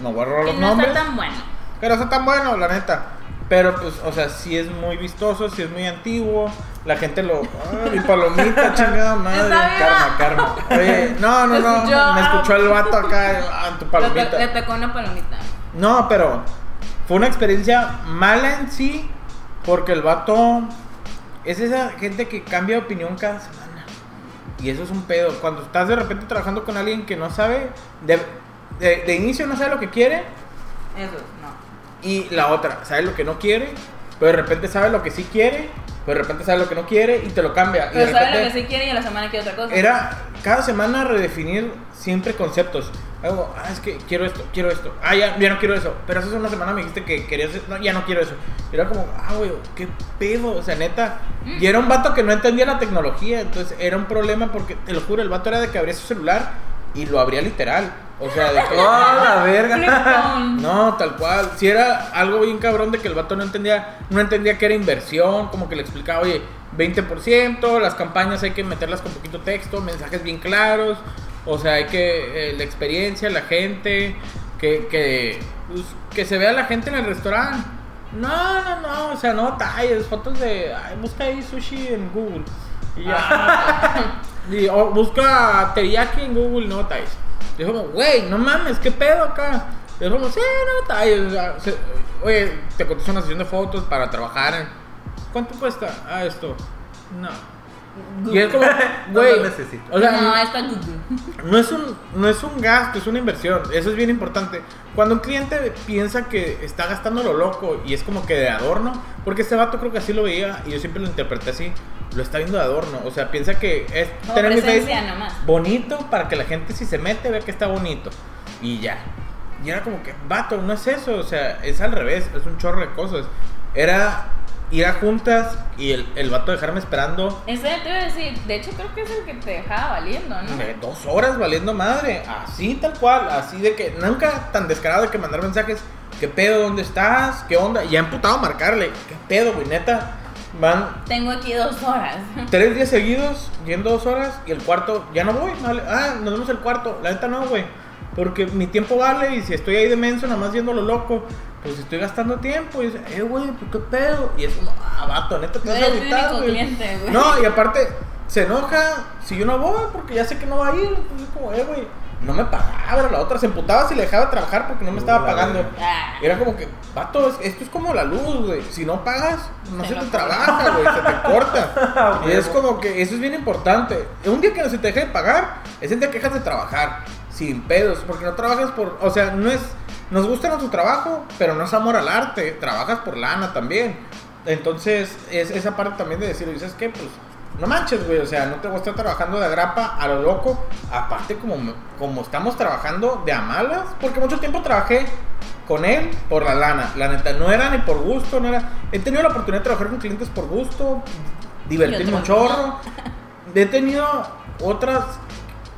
No voy a robar los no nombres. está tan bueno. Pero está tan bueno, la neta. Pero pues, o sea, sí es muy vistoso, sí es muy antiguo. La gente lo. ¡Ah, mi palomita, chingada madre! Karma, karma. Oye, no, no, no. escuchó. Me escuchó el vato acá, ah, tu palomita. le tocó una palomita. No, pero fue una experiencia mala en sí, porque el vato es esa gente que cambia de opinión cada semana. Y eso es un pedo. Cuando estás de repente trabajando con alguien que no sabe, de, de- de inicio no sabe lo que quiere, Eso, no. y la otra, sabe lo que no quiere, pero de repente sabe lo que sí quiere, pero de repente sabe lo que no quiere y te lo cambia. y de Pero sabe lo repente- que sí quiere y a la semana quiere otra cosa. era cada semana redefinir siempre conceptos. Algo, ah, es que quiero esto, quiero esto. Ah, ya, ya no quiero eso. Pero hace una semana me dijiste que querías. No, ya no quiero eso. Y era como, ah, güey, qué pedo. O sea, neta. Y era un vato que no entendía la tecnología. Entonces era un problema porque, te lo juro, el vato era de que abría su celular y lo abría literal. O sea, de que. ¡Oh, la verga! No, tal cual. Si era algo bien cabrón de que el vato no entendía, no entendía que era inversión, como que le explicaba, oye, 20%, las campañas hay que meterlas con poquito texto, mensajes bien claros, o sea, hay que, eh, la experiencia, la gente, que, que, pues, que se vea la gente en el restaurante. No, no, no, o sea, no talles, fotos de, ay, busca ahí sushi en Google. Y ya. y, o busca teriyaki en Google, no talles. Y como, güey, no mames, ¿qué pedo acá? Y como, sí, no talles. o sea, se- oye, te cotizo una sesión de fotos para trabajar en... ¿Cuánto cuesta? Ah, esto. No. Y es como, No güey, lo necesito. o sea, no, está Google. no es, un, no es un gasto, es una inversión. Eso es bien importante. Cuando un cliente piensa que está gastando lo loco y es como que de adorno, porque este vato creo que así lo veía y yo siempre lo interpreté así, lo está viendo de adorno. O sea, piensa que es Como tener mi Facebook nomás. bonito para que la gente si se mete vea que está bonito. Y ya. Y era como que, vato, no es eso, o sea, es al revés, es un chorro de cosas. Era ir a juntas y el, el vato dejarme esperando Eso ya te iba a decir. De hecho, creo que es el que te dejaba valiendo, ¿no? eh, dos horas valiendo madre. Así tal cual, así de que nunca tan descarado de que mandar mensajes. ¿Qué pedo? ¿Dónde estás? ¿Qué onda? Y ya emputado a marcarle. ¿Qué pedo, güey? Neta, van Tengo aquí dos horas. tres días seguidos, yendo dos horas, y el cuarto, ya no voy. vale. Ah, nos vemos el cuarto. La neta no, güey. Porque mi tiempo vale y si estoy ahí de menso, nada más yendo lo loco, pues estoy gastando tiempo. Y dice, eh, güey, pues qué pedo. Y es como, ah, vato, neta, te No vas a único güey. cliente, güey. No, y aparte, se enoja si yo no voy, porque ya sé que no va a ir. Entonces, como, eh, güey, no me pagaba. La otra se emputaba si le dejaba de trabajar porque no me estaba pagando. Ah. Era como que, vato, es- esto es como la luz, güey. Si no pagas, no Se te trabaja, güey. Se te corta. y es como que eso es bien importante. Un día que no se te deje de pagar, es el día que dejas de trabajar. Sin pedos. Porque no trabajas por. O sea, no es. Nos gusta nuestro trabajo, pero no es amor al arte. Trabajas por lana también. Entonces, es esa parte también de decir, ¿sabes qué? Pues. No manches, güey, o sea, no te voy a estar trabajando de agrapa a lo loco. Aparte, como, como estamos trabajando de a malas, porque mucho tiempo trabajé con él por la lana. La neta, no era ni por gusto, no era. He tenido la oportunidad de trabajar con clientes por gusto, divertirme un chorro. He tenido otras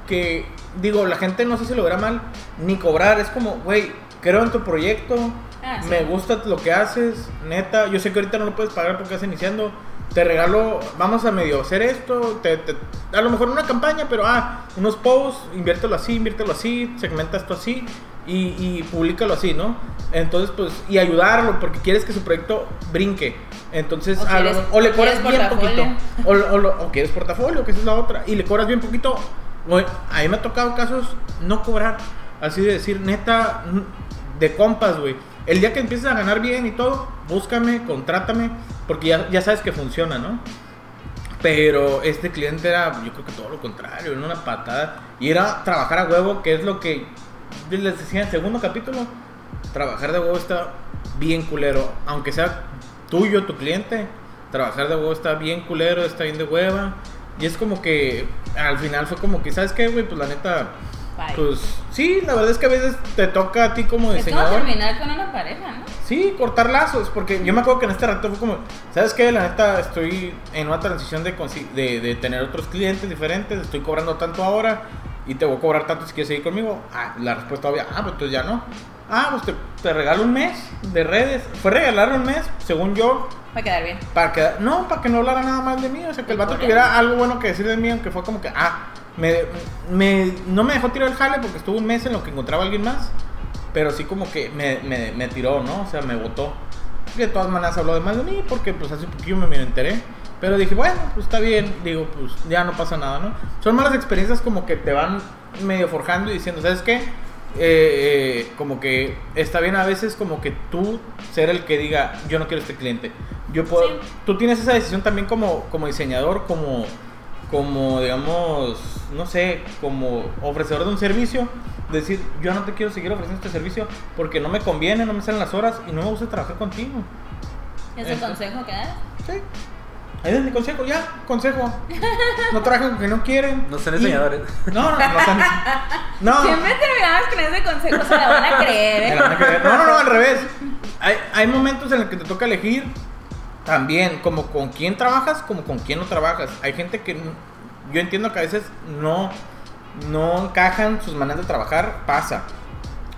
que, digo, la gente no sé si lo verá mal, ni cobrar. Es como, güey, creo en tu proyecto, Ah, sí. me gusta lo que haces, neta. Yo sé que ahorita no lo puedes pagar porque estás iniciando. Te regalo, vamos a medio hacer esto. te- te- a lo mejor una campaña, pero ah, unos posts, inviértelo así, inviértelo así, segmenta esto así y, y públicalo así, ¿no? Entonces, pues, y ayudarlo porque quieres que su proyecto brinque. Entonces, O a lo- quieres- o le quieres cobras bien poquito. portafolio. O, lo- o lo- o quieres portafolio, que esa es la otra. Y le cobras bien poquito. Güey, a mí me ha tocado casos no cobrar. Así de decir, neta, de compas, güey. El día que empieces a ganar bien y todo, búscame, contrátame, porque ya, ya sabes que funciona, ¿no? Pero este cliente era, yo creo que todo lo contrario, era una patada. Y era trabajar a huevo, que es lo que les decía en el segundo capítulo. Trabajar de huevo está bien culero. Aunque sea tuyo, tu cliente, trabajar de huevo está bien culero, está bien de hueva. Y es como que al final fue como que, ¿sabes qué, güey? Pues la neta, Bye. pues sí, la verdad es que a veces te toca a ti como es diseñador. terminar con una pareja, ¿no? Sí, cortar lazos, porque yo me acuerdo que en este rato fue como, ¿sabes qué? La neta estoy en una transición de, de, de tener otros clientes diferentes, estoy cobrando tanto ahora y te voy a cobrar tanto si quieres seguir conmigo. Ah, la respuesta obvia, ah, pues entonces ya no. Ah, pues te, te regalo un mes de redes. Fue regalarle un mes, según yo, Va a quedar bien. para que, no, para que no hablara nada más de mí, o sea, que el vato tuviera algo bueno que decir de mí, aunque fue como que, ah, me, me- no me dejó tirar el jale porque estuvo un mes en lo que encontraba a alguien más, pero sí como que me, me, me tiró, ¿no? O sea, me votó. De todas maneras habló de más de mí porque pues hace poquillo me, me enteré. Pero dije, bueno, pues está bien, digo, pues ya no pasa nada, ¿no? Son malas experiencias como que te van medio forjando y diciendo, ¿sabes qué? Eh, eh, como que está bien a veces como que tú ser el que diga, yo no quiero este cliente. Yo puedo, Sí. tú tienes esa decisión también como, como diseñador, como, como digamos, no sé, como ofrecedor de un servicio, decir, yo no te quiero seguir ofreciendo este servicio porque no me conviene, no me salen las horas y no me gusta trabajar contigo. ¿Es el consejo que das? Sí. Ahí es mi consejo, ya, consejo. No trabajen con que no quieren. No sean Y- diseñadores. No, no, no sean. No. Siempre terminamos con ese consejo, se la van a creer, ¿eh? la van a creer. No, no, no, al revés. Hay, hay momentos en los que te toca elegir también, como con quién trabajas, como con quién no trabajas. Hay gente que yo entiendo que a veces no, no encajan sus maneras de trabajar, pasa.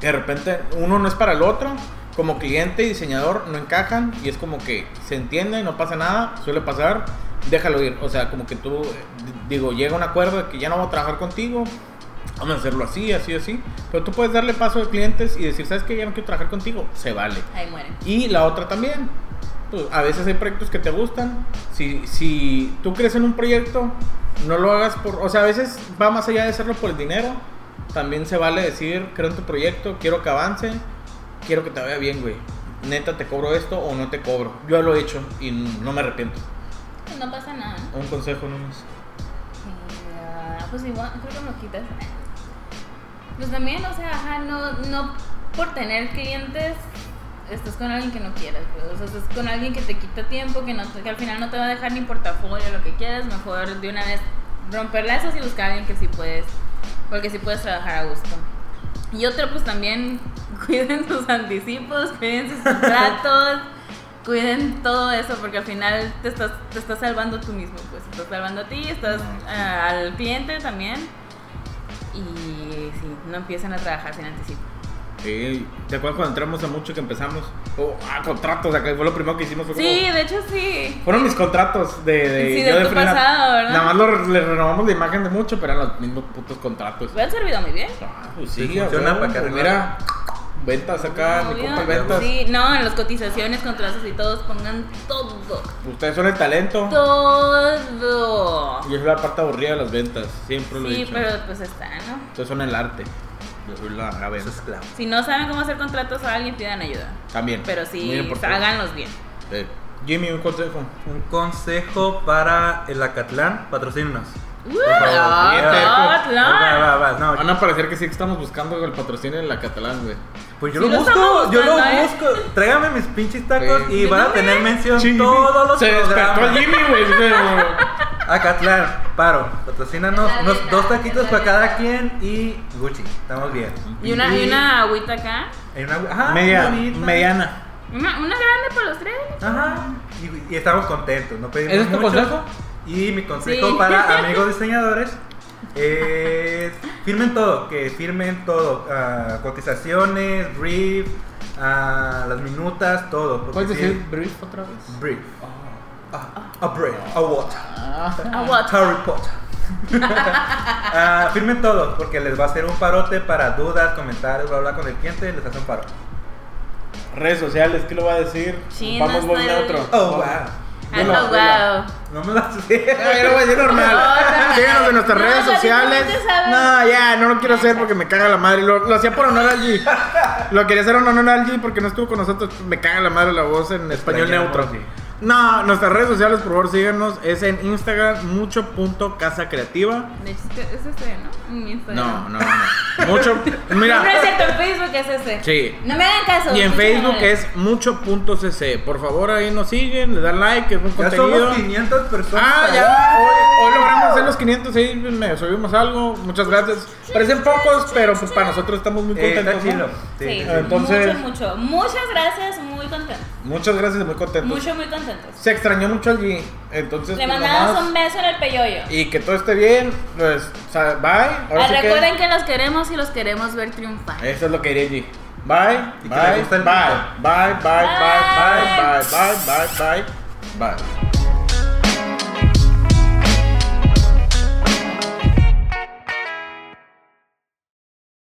De repente uno no es para el otro, como cliente y diseñador no encajan y es como que se entiende, no pasa nada, suele pasar, déjalo ir. O sea, como que tú, digo, llega un acuerdo de que ya no voy a trabajar contigo, vamos a hacerlo así, así, así. Pero tú puedes darle paso a clientes y decir, ¿sabes qué? Ya no quiero trabajar contigo, se vale. Ahí mueren. Y la otra también. Pues, a veces hay proyectos que te gustan. Si, si tú crees en un proyecto, no lo hagas por... O sea, a veces va más allá de hacerlo por el dinero. También se vale decir, creo en tu proyecto, quiero que avance, quiero que te vaya bien, güey. Neta, te cobro esto o no te cobro. Yo lo he hecho y no me arrepiento. Pues no pasa nada. Un consejo nomás. Ah, pues igual, creo que me quitas. Pues también, o sea, ajá, no, no por tener clientes estás con alguien que no quieras, pues, o sea, estás con alguien que te quita tiempo, que, no, que al final no te va a dejar ni portafolio, lo que quieras, mejor de una vez romper lazos y buscar a alguien que sí puedes, porque sí puedes trabajar a gusto. Y otro, pues también cuiden sus anticipos, cuiden sus contratos, cuiden todo eso, porque al final te estás, te estás salvando tú mismo, pues estás salvando a ti, estás ah, al cliente también. Y sí, no empiecen a trabajar sin anticipo. Sí, ¿te acuerdas cuando entramos a mucho que empezamos? Oh, ah, contratos, acá fue lo primero que hicimos. Fue como- Sí, de hecho sí. Fueron mis contratos de, de, Sí, yo de tu pasado, ¿verdad? Nada más lo- le renovamos la imagen de mucho, pero eran los mismos putos contratos. Me han servido muy bien. Ah, pues Sí, sí, funciona para que pues. Mira, ventas acá, mi compa ventas. Sí, no, en las cotizaciones, contratos y todos pongan todo. Ustedes son el talento. Todo. Yo soy la parte aburrida de las ventas, siempre lo he Sí, dicho. pero pues está, ¿no? Ustedes son el arte. Yo soy la Eso venta. es claro. Si no saben cómo hacer contratos a alguien, pidan ayuda. También. Pero sí, háganlos bien. Sí. Jimmy, un consejo. Un consejo para el Acatlán, patrocínanos. ¡Uh! va, no, Van a parecer que sí que estamos buscando el patrocinio en la catalán, güey. Pues yo Sí lo lo busco, yo lo ¿eh? busco. Tráigame mis pinches tacos Sí. y van a tener mención Sí, todos los Se programas. Jimmy, güey. Acatlán, paro, patrocínanos La unos dos taquitos para cada quien y Gucci, estamos bien. Y una, y una agüita acá. y una- ajá, Media, mediana. Una, una grande para los tres. Ajá. Y, y estamos contentos, no pedimos ¿Ese es tu mucho. consejo? Y mi consejo Sí. para amigos diseñadores es firmen todo, que firmen todo, ah, cotizaciones, brief, ah, las minutas, todo. ¿Puedes sí, decir brief otra vez? brief? A brief, a what? Ah. A what? Harry Potter. Ah, firmen todo, porque les va a hacer un parote para dudas, comentarios, bla, bla, con el cliente, les hace un paro. Redes sociales, ¿qué lo va a decir? Sí, Vamos no voz estoy- neutro. Oh, wow. No me las sé. Ah, yo lo voy a decir normal. No, Síganos en nuestras no, redes sociales. No, ya, no lo quiero hacer porque me caga la madre. Lo, lo hacía por honor al G. Lo quería hacer en honor al G porque no estuvo con nosotros. Me caga la madre la voz en español neutro. sí. No, nuestras redes sociales, por favor, síganos. Es en Instagram, mucho punto casa creativa. De hecho, es este, ¿no? En Instagram. No, no, no. Mucho. No, no es Mira. cierto, en Facebook es ese. Sí. No me hagan caso. Y en Facebook es mucho.cc. Por favor, ahí nos siguen, le dan like, es un Ya contenido. somos 500 personas. Ah, ya. Hoy, hoy logramos hacer los 500 y me subimos algo. Muchas gracias. Parecen pocos, pero pues para nosotros estamos muy Eh, contentos. está ¿no? chilo. Sí, Sí, sí, sí. Entonces- mucho, mucho. Muchas gracias, muy contentos. Muchas gracias y muy contentos. Mucho, muy contentos. Se extrañó mucho allí. Entonces, Le pues, mandamos nomás- un beso en el peyoyo. Y que todo esté bien. Pues, o sea, bye. Ahora Ah, sí que- recuerden que... los queremos y los queremos ver triunfar. Eso es lo que diría allí. Bye, Y que bye, le gusta el bye, bye, bye, Bye. bye, bye, bye, bye, bye, bye.